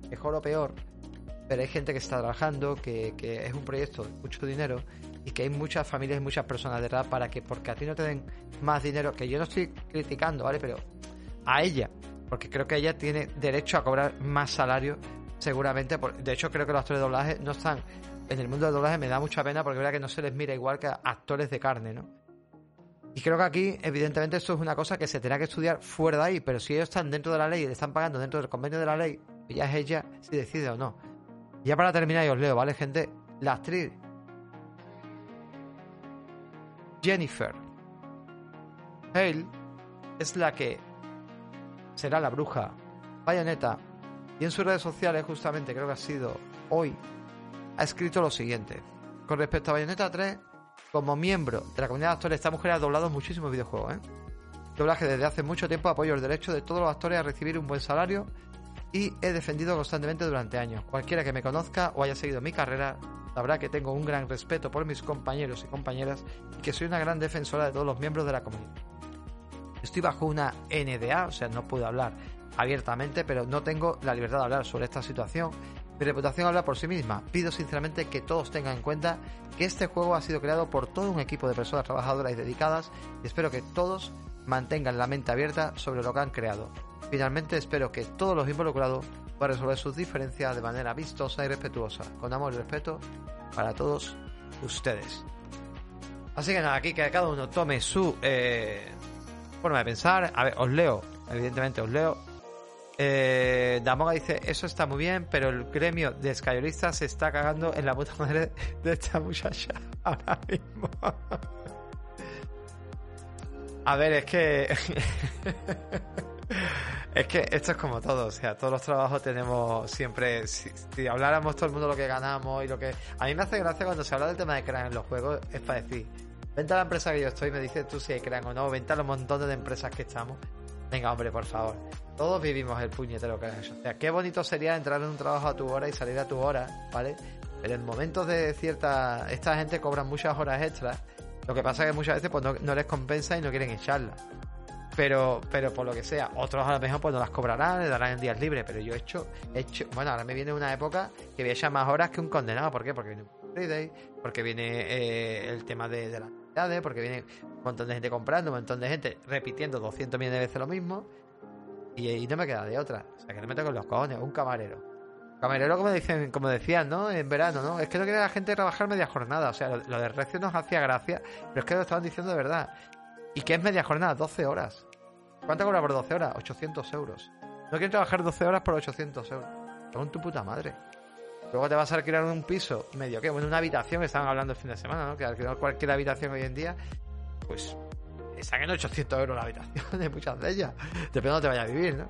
mejor o peor, pero hay gente que está trabajando, que, que es un proyecto de mucho dinero y que hay muchas familias y muchas personas detrás para que, porque a ti no te den más dinero, que yo no estoy criticando, ¿vale? Pero a ella, porque creo que ella tiene derecho a cobrar más salario, seguramente. de hecho, creo que los actores de doblaje no están. En el mundo del doblaje me da mucha pena porque verdad que no se les mira igual que a actores de carne, ¿no? Y creo que aquí, evidentemente, esto es una cosa que se tendrá que estudiar fuera de ahí, pero si ellos están dentro de la ley y le están pagando dentro del convenio de la ley, ya es ella si decide o no. Ya para terminar, y os leo, ¿vale, gente? La actriz Jennifer Hale es la que será la bruja Bayonetta y en sus redes sociales justamente creo que ha sido hoy ha escrito lo siguiente con respecto a Bayonetta 3 como miembro de la comunidad de actores esta mujer ha doblado muchísimos videojuegos ¿eh? doblaje desde hace mucho tiempo apoyo el derecho de todos los actores a recibir un buen salario y he defendido constantemente durante años. Cualquiera que me conozca o haya seguido mi carrera sabrá que tengo un gran respeto por mis compañeros y compañeras y que soy una gran defensora de todos los miembros de la comunidad. Estoy bajo una NDA, o sea, no puedo hablar abiertamente, pero no tengo la libertad de hablar sobre esta situación. Mi reputación habla por sí misma. Pido sinceramente que todos tengan en cuenta que este juego ha sido creado por todo un equipo de personas trabajadoras y dedicadas y espero que todos mantengan la mente abierta sobre lo que han creado. Finalmente espero que todos los involucrados puedan resolver sus diferencias de manera vistosa y respetuosa, con amor y respeto para todos ustedes. Así que nada, aquí que cada uno tome su eh, forma de pensar. A ver, os leo, evidentemente os leo. Eh, Damoga dice, eso está muy bien, pero el gremio de escayolistas se está cagando en la puta madre de esta muchacha ahora mismo. A ver, es que... es que esto es como todo, o sea, todos los trabajos tenemos siempre, si, habláramos todo el mundo lo que ganamos y lo que... A mí me hace gracia cuando se habla del tema de crear en los juegos, es para decir, vente a la empresa que yo estoy me dices tú si hay crean o no, vente a los montones de empresas que estamos. Venga, hombre, por favor. Todos vivimos el puñetero crunch. O sea, qué bonito sería entrar en un trabajo a tu hora y salir a tu hora, ¿vale? Pero en momentos de cierta... Esta gente cobra muchas horas extras. Lo que pasa es que muchas veces pues, no, les compensa y no quieren echarla. Pero, pero por lo que sea, otros a lo mejor pues no las cobrarán, le darán en días libres. Pero yo he hecho, he hecho, bueno, ahora me viene una época que voy a echar más horas que un condenado. ¿Por qué? Porque viene un Friday, porque viene eh, el tema de, de las porque viene un montón de gente comprando, un montón de gente repitiendo 200 millones de veces lo mismo. Y, no me queda de otra. O sea, que no me con los cojones. Un camarero. Camarero, como, dicen, como decían, ¿no? En verano, ¿no? Es que no quiere la gente trabajar media jornada. O sea, lo, de Recio nos hacía gracia, pero es que lo estaban diciendo de verdad. ¿Y qué es media jornada? 12 horas. ¿Cuánto cobra por 12 horas? 800 euros. No quieren trabajar 12 horas por 800 euros. Con tu puta madre. Luego te vas a alquilar un piso medio que, bueno, una habitación, estaban hablando el fin de semana, ¿no? Que alquilar cualquier habitación hoy en día, pues están en 800 euros la habitación de muchas de ellas. Depende de dónde vayas a vivir, ¿no?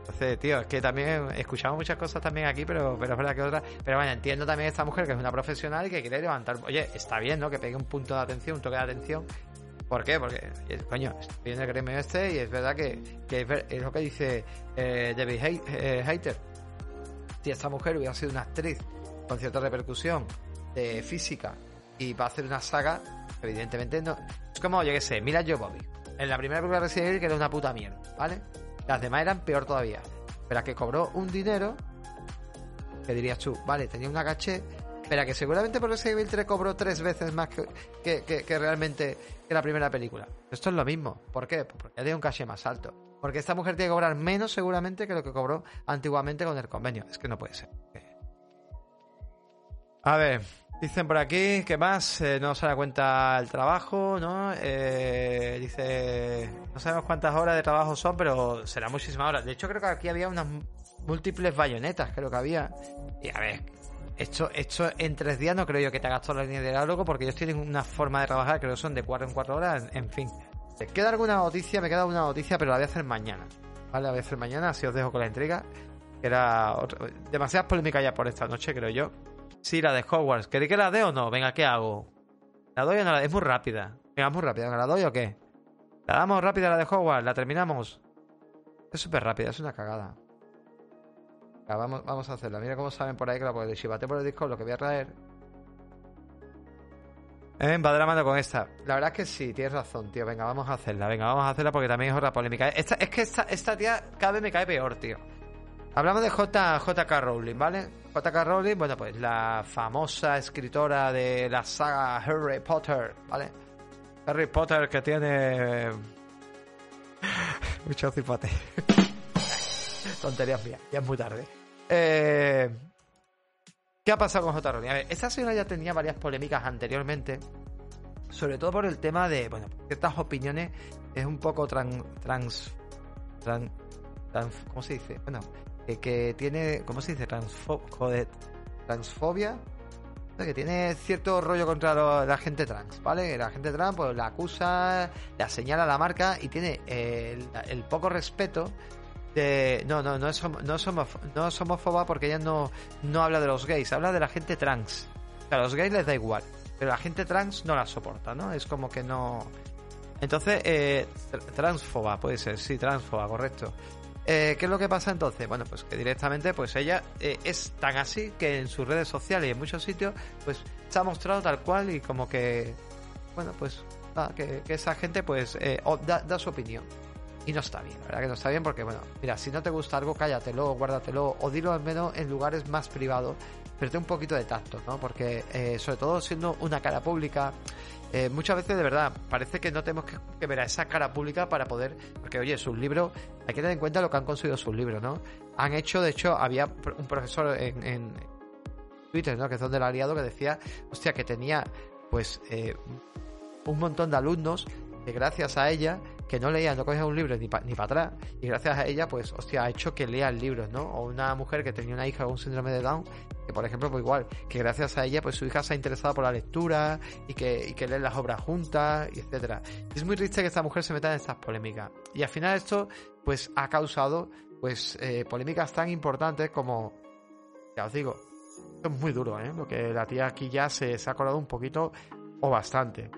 Entonces, tío, es que también escuchamos muchas cosas también aquí, pero, pero es verdad que otras. Pero bueno, entiendo también esta mujer que es una profesional y que quiere levantar. Oye, está bien, ¿no? Que pegue un punto de atención, un toque de atención. ¿Por qué? Porque, coño, estoy en el gremio este y es verdad que, es, lo que dice eh, David eh, Hater. Si esta mujer hubiera sido una actriz con cierta repercusión de física y va a hacer una saga, evidentemente no. Es como, yo qué sé, mira yo Bobby. En la primera película de Resident Evil que era una puta mierda, ¿vale? Las demás eran peor todavía. Pero a que cobró un dinero, que dirías tú, vale, tenía una caché, pero que seguramente por Resident Evil 3 cobró tres veces más que, que, realmente que la primera película. Esto es lo mismo. ¿Por qué? Porque tiene un caché más alto. Porque esta mujer tiene que cobrar menos seguramente que lo que cobró antiguamente con el convenio. Es que no puede ser. A ver, Dicen por aquí que más eh, no se da cuenta el trabajo, ¿no? Eh, dice, no sabemos cuántas horas de trabajo son, pero será muchísimas horas. De hecho, creo que aquí había unas múltiples bayonetas, creo que había. Y a ver, esto, en tres días no creo yo que te hagas toda la línea de diálogo, porque ellos tienen una forma de trabajar, creo son de cuatro en cuatro horas, en fin. ¿Te queda alguna noticia? Me queda una noticia, pero la voy a hacer mañana. ¿Vale? La voy a hacer mañana, así os dejo con la intriga. Era demasiadas polémicas ya por esta noche, creo yo. Sí, la de Hogwarts. ¿Queréis que la dé o no? Venga, ¿qué hago? ¿La doy o no la Es muy rápida. Venga, muy rápida. ¿La doy o qué? ¿La damos rápida la de Hogwarts? ¿La terminamos? Es súper rápida, es una cagada. Vamos, vamos a hacerla. Mira cómo saben por ahí que la puedo chivate por el disco lo que voy a traer. Eh, va de con esta. La verdad es que sí, tienes razón, tío. Venga, vamos a hacerla. Venga, vamos a hacerla porque también es otra polémica. Esta, es que esta, esta tía cada vez me cae peor, tío. Hablamos de JK Rowling, ¿vale? JK Rowling, bueno, pues la famosa escritora de la saga Harry Potter, ¿vale? Harry Potter que tiene mucho cipote. Tonterías mías, ya es muy tarde. Eh... ¿Qué ha pasado con J. Rowling? A ver, esta señora ya tenía varias polémicas anteriormente, sobre todo por el tema de, bueno, ciertas opiniones es un poco trans, trans, ¿cómo se dice? Bueno, que tiene, ¿cómo se dice? Transfo joder, transfobia. Que tiene cierto rollo contra la gente trans, ¿vale? La gente trans pues la acusa, la señala la marca y tiene el, poco respeto de... No, no, no es, no somos, no es homófoba porque ella no, no habla de los gays, habla de la gente trans. a los gays les da igual, pero la gente trans no la soporta, ¿no? Es como que no... Entonces, eh, transfoba, puede ser, sí, transfoba, correcto. Eh, ¿Qué es lo que pasa entonces? Bueno, pues que directamente, pues ella eh, es tan así que en sus redes sociales y en muchos sitios, pues se ha mostrado tal cual y como que, bueno, pues que, esa gente, pues, eh, da, su opinión. Y no está bien, la verdad que no está bien porque, bueno, mira, si no te gusta algo, cállatelo, guárdatelo, o dilo al menos en lugares más privados, pero ten un poquito de tacto, ¿no? Porque, sobre todo siendo una cara pública, eh, muchas veces de verdad parece que no tenemos que, ver a esa cara pública para poder, porque oye, sus libros, hay que tener en cuenta lo que han conseguido sus libros, ¿no? Han hecho, de hecho, había un profesor en, Twitter, ¿no? Que es donde ha aliado, que decía, hostia, que tenía pues eh, un montón de alumnos que gracias a ella, que no leían, no cogían un libro ni para ni atrás, y gracias a ella, pues, hostia, ha hecho que lean libros, ¿no? O una mujer que tenía una hija con un síndrome de Down que por ejemplo, pues igual, que gracias a ella, pues su hija se ha interesado por la lectura y que, y que leen las obras juntas, y etcétera. Es muy triste que esta mujer se meta en estas polémicas. Y al final esto, pues, ha causado, pues, eh, polémicas tan importantes como, ya os digo, esto es muy duro, ¿eh? Lo que la tía aquí ya se, se ha colado un poquito o bastante.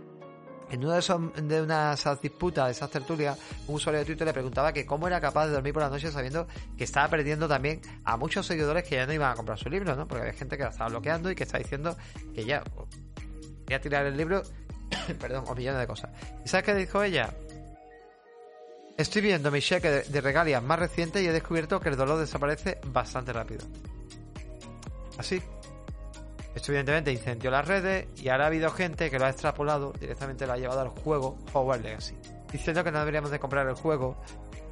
En una de, esos, de esas disputas, de esas tertulias, un usuario de Twitter le preguntaba que cómo era capaz de dormir por la noche sabiendo que estaba perdiendo también a muchos seguidores que ya no iban a comprar su libro, ¿no? Porque había gente que la estaba bloqueando y que está diciendo que ya voy a tirar el libro, perdón, o millones de cosas. ¿Y sabes qué dijo ella? Estoy viendo mi cheque de, de regalias más reciente y he descubierto que el dolor desaparece bastante rápido. Así, esto evidentemente incendió las redes y ahora ha habido gente que lo ha extrapolado, directamente lo ha llevado al juego Hogwarts Legacy. Diciendo que no deberíamos de comprar el juego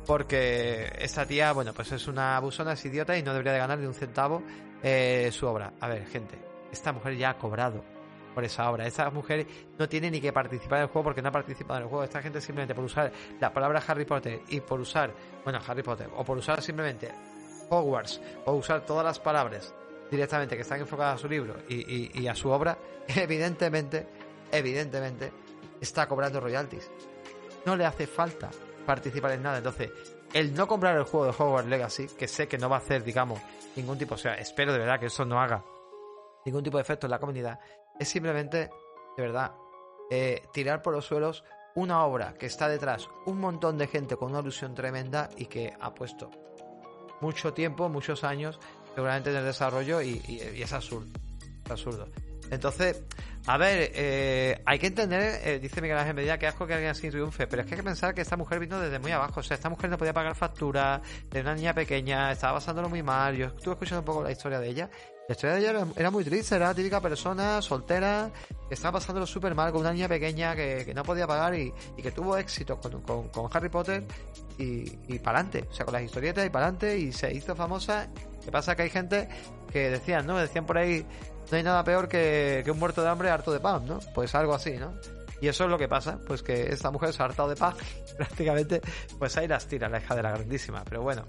porque esta tía, bueno, pues es una abusona, es idiota y no debería de ganar ni un centavo eh, su obra. A ver, gente, esta mujer ya ha cobrado por esa obra. Esta mujer no tiene ni que participar en el juego porque no ha participado en el juego. Esta gente simplemente por usar la palabra Harry Potter y por usar, bueno, Harry Potter, o por usar simplemente Hogwarts, o usar todas las palabras directamente que están enfocadas a su libro y, a su obra, evidentemente, evidentemente, está cobrando royalties. No le hace falta participar en nada. Entonces, el no comprar el juego de Hogwarts Legacy, que sé que no va a hacer, digamos, ningún tipo, o sea, espero de verdad que eso no haga ningún tipo de efecto en la comunidad, es simplemente, de verdad, eh, tirar por los suelos una obra que está detrás un montón de gente con una ilusión tremenda y que ha puesto mucho tiempo, muchos años seguramente en el desarrollo y, es absurdo. Es absurdo. Entonces, a ver, eh, hay que entender, eh, dice Miguel Ángel Medina, que asco que alguien así triunfe, pero es que hay que pensar que esta mujer vino desde muy abajo. O sea, esta mujer no podía pagar facturas, de una niña pequeña, estaba pasándolo muy mal. Yo estuve escuchando un poco la historia de ella. La historia de ella era, muy triste, era la típica persona soltera que estaba pasándolo súper mal con una niña pequeña que, no podía pagar y, que tuvo éxito con, con, Harry Potter y, y para adelante. O sea, con las historietas y para adelante y se hizo famosa que pasa que hay gente que decían, ¿no? Decían por ahí, no hay nada peor que, un muerto de hambre harto de pan, ¿no? Pues algo así, ¿no? Y eso es lo que pasa, pues que esta mujer se ha hartado de paz, prácticamente, pues ahí las tira la hija de la grandísima, pero bueno.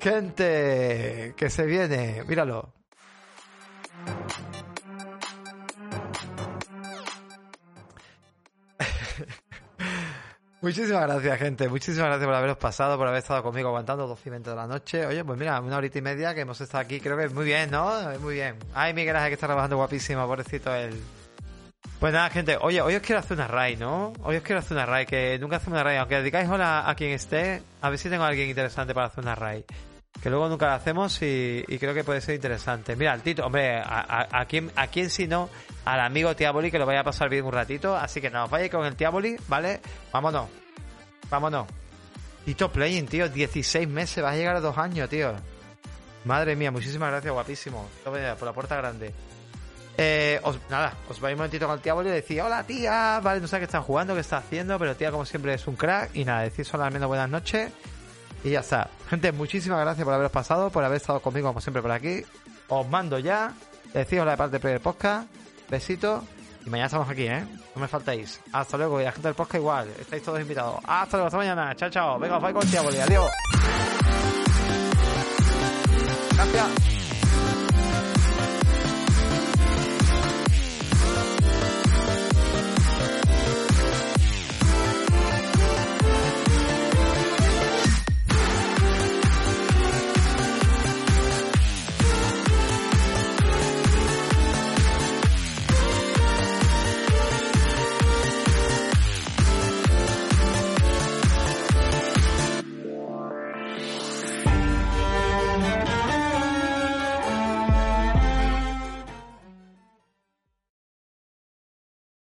Gente, que se viene, míralo. Muchísimas gracias, gente. Muchísimas gracias por haberos pasado, por haber estado conmigo aguantando 12 y 20 de la noche. Oye, pues mira, una horita y media que hemos estado aquí. Creo que muy bien, ¿no? Muy bien. Ay, Miguel Ángel que está trabajando guapísimo, pobrecito él. Pues nada, gente. Oye, hoy os quiero hacer una raid, ¿no? Hoy os quiero hacer una raid, que nunca hacemos una raid. Aunque dedicáis hola a quien esté, a ver si tengo a alguien interesante para hacer una raid. Que luego nunca la hacemos y, creo que puede ser interesante. Mira, el Tito, hombre, a, quién, a quién si no, al amigo Tiaboli que lo vaya a pasar bien un ratito. Así que nos vaya con el Tiaboli, ¿vale? Vámonos. Vámonos. Tito Playing, tío. 16 meses, va a llegar a dos años, tío. Madre mía, muchísimas gracias, guapísimo. Por la puerta grande. Eh, os, nada, os vais un momentito con el Tiaboli y decís, hola tía, vale, no sé qué están jugando, qué está haciendo, pero tía, como siempre, es un crack. Y nada, decís solamente buenas noches. Y ya está. Gente, muchísimas gracias por haberos pasado, por haber estado conmigo como siempre por aquí. Os mando ya. Decís la parte del podcast. Besitos. Y mañana estamos aquí, ¿eh? No me faltéis. Hasta luego. Y la gente del podcast igual. Estáis todos invitados. Hasta luego. Hasta mañana. Chao, chao. Venga, os vais con el Adiós. Gracias.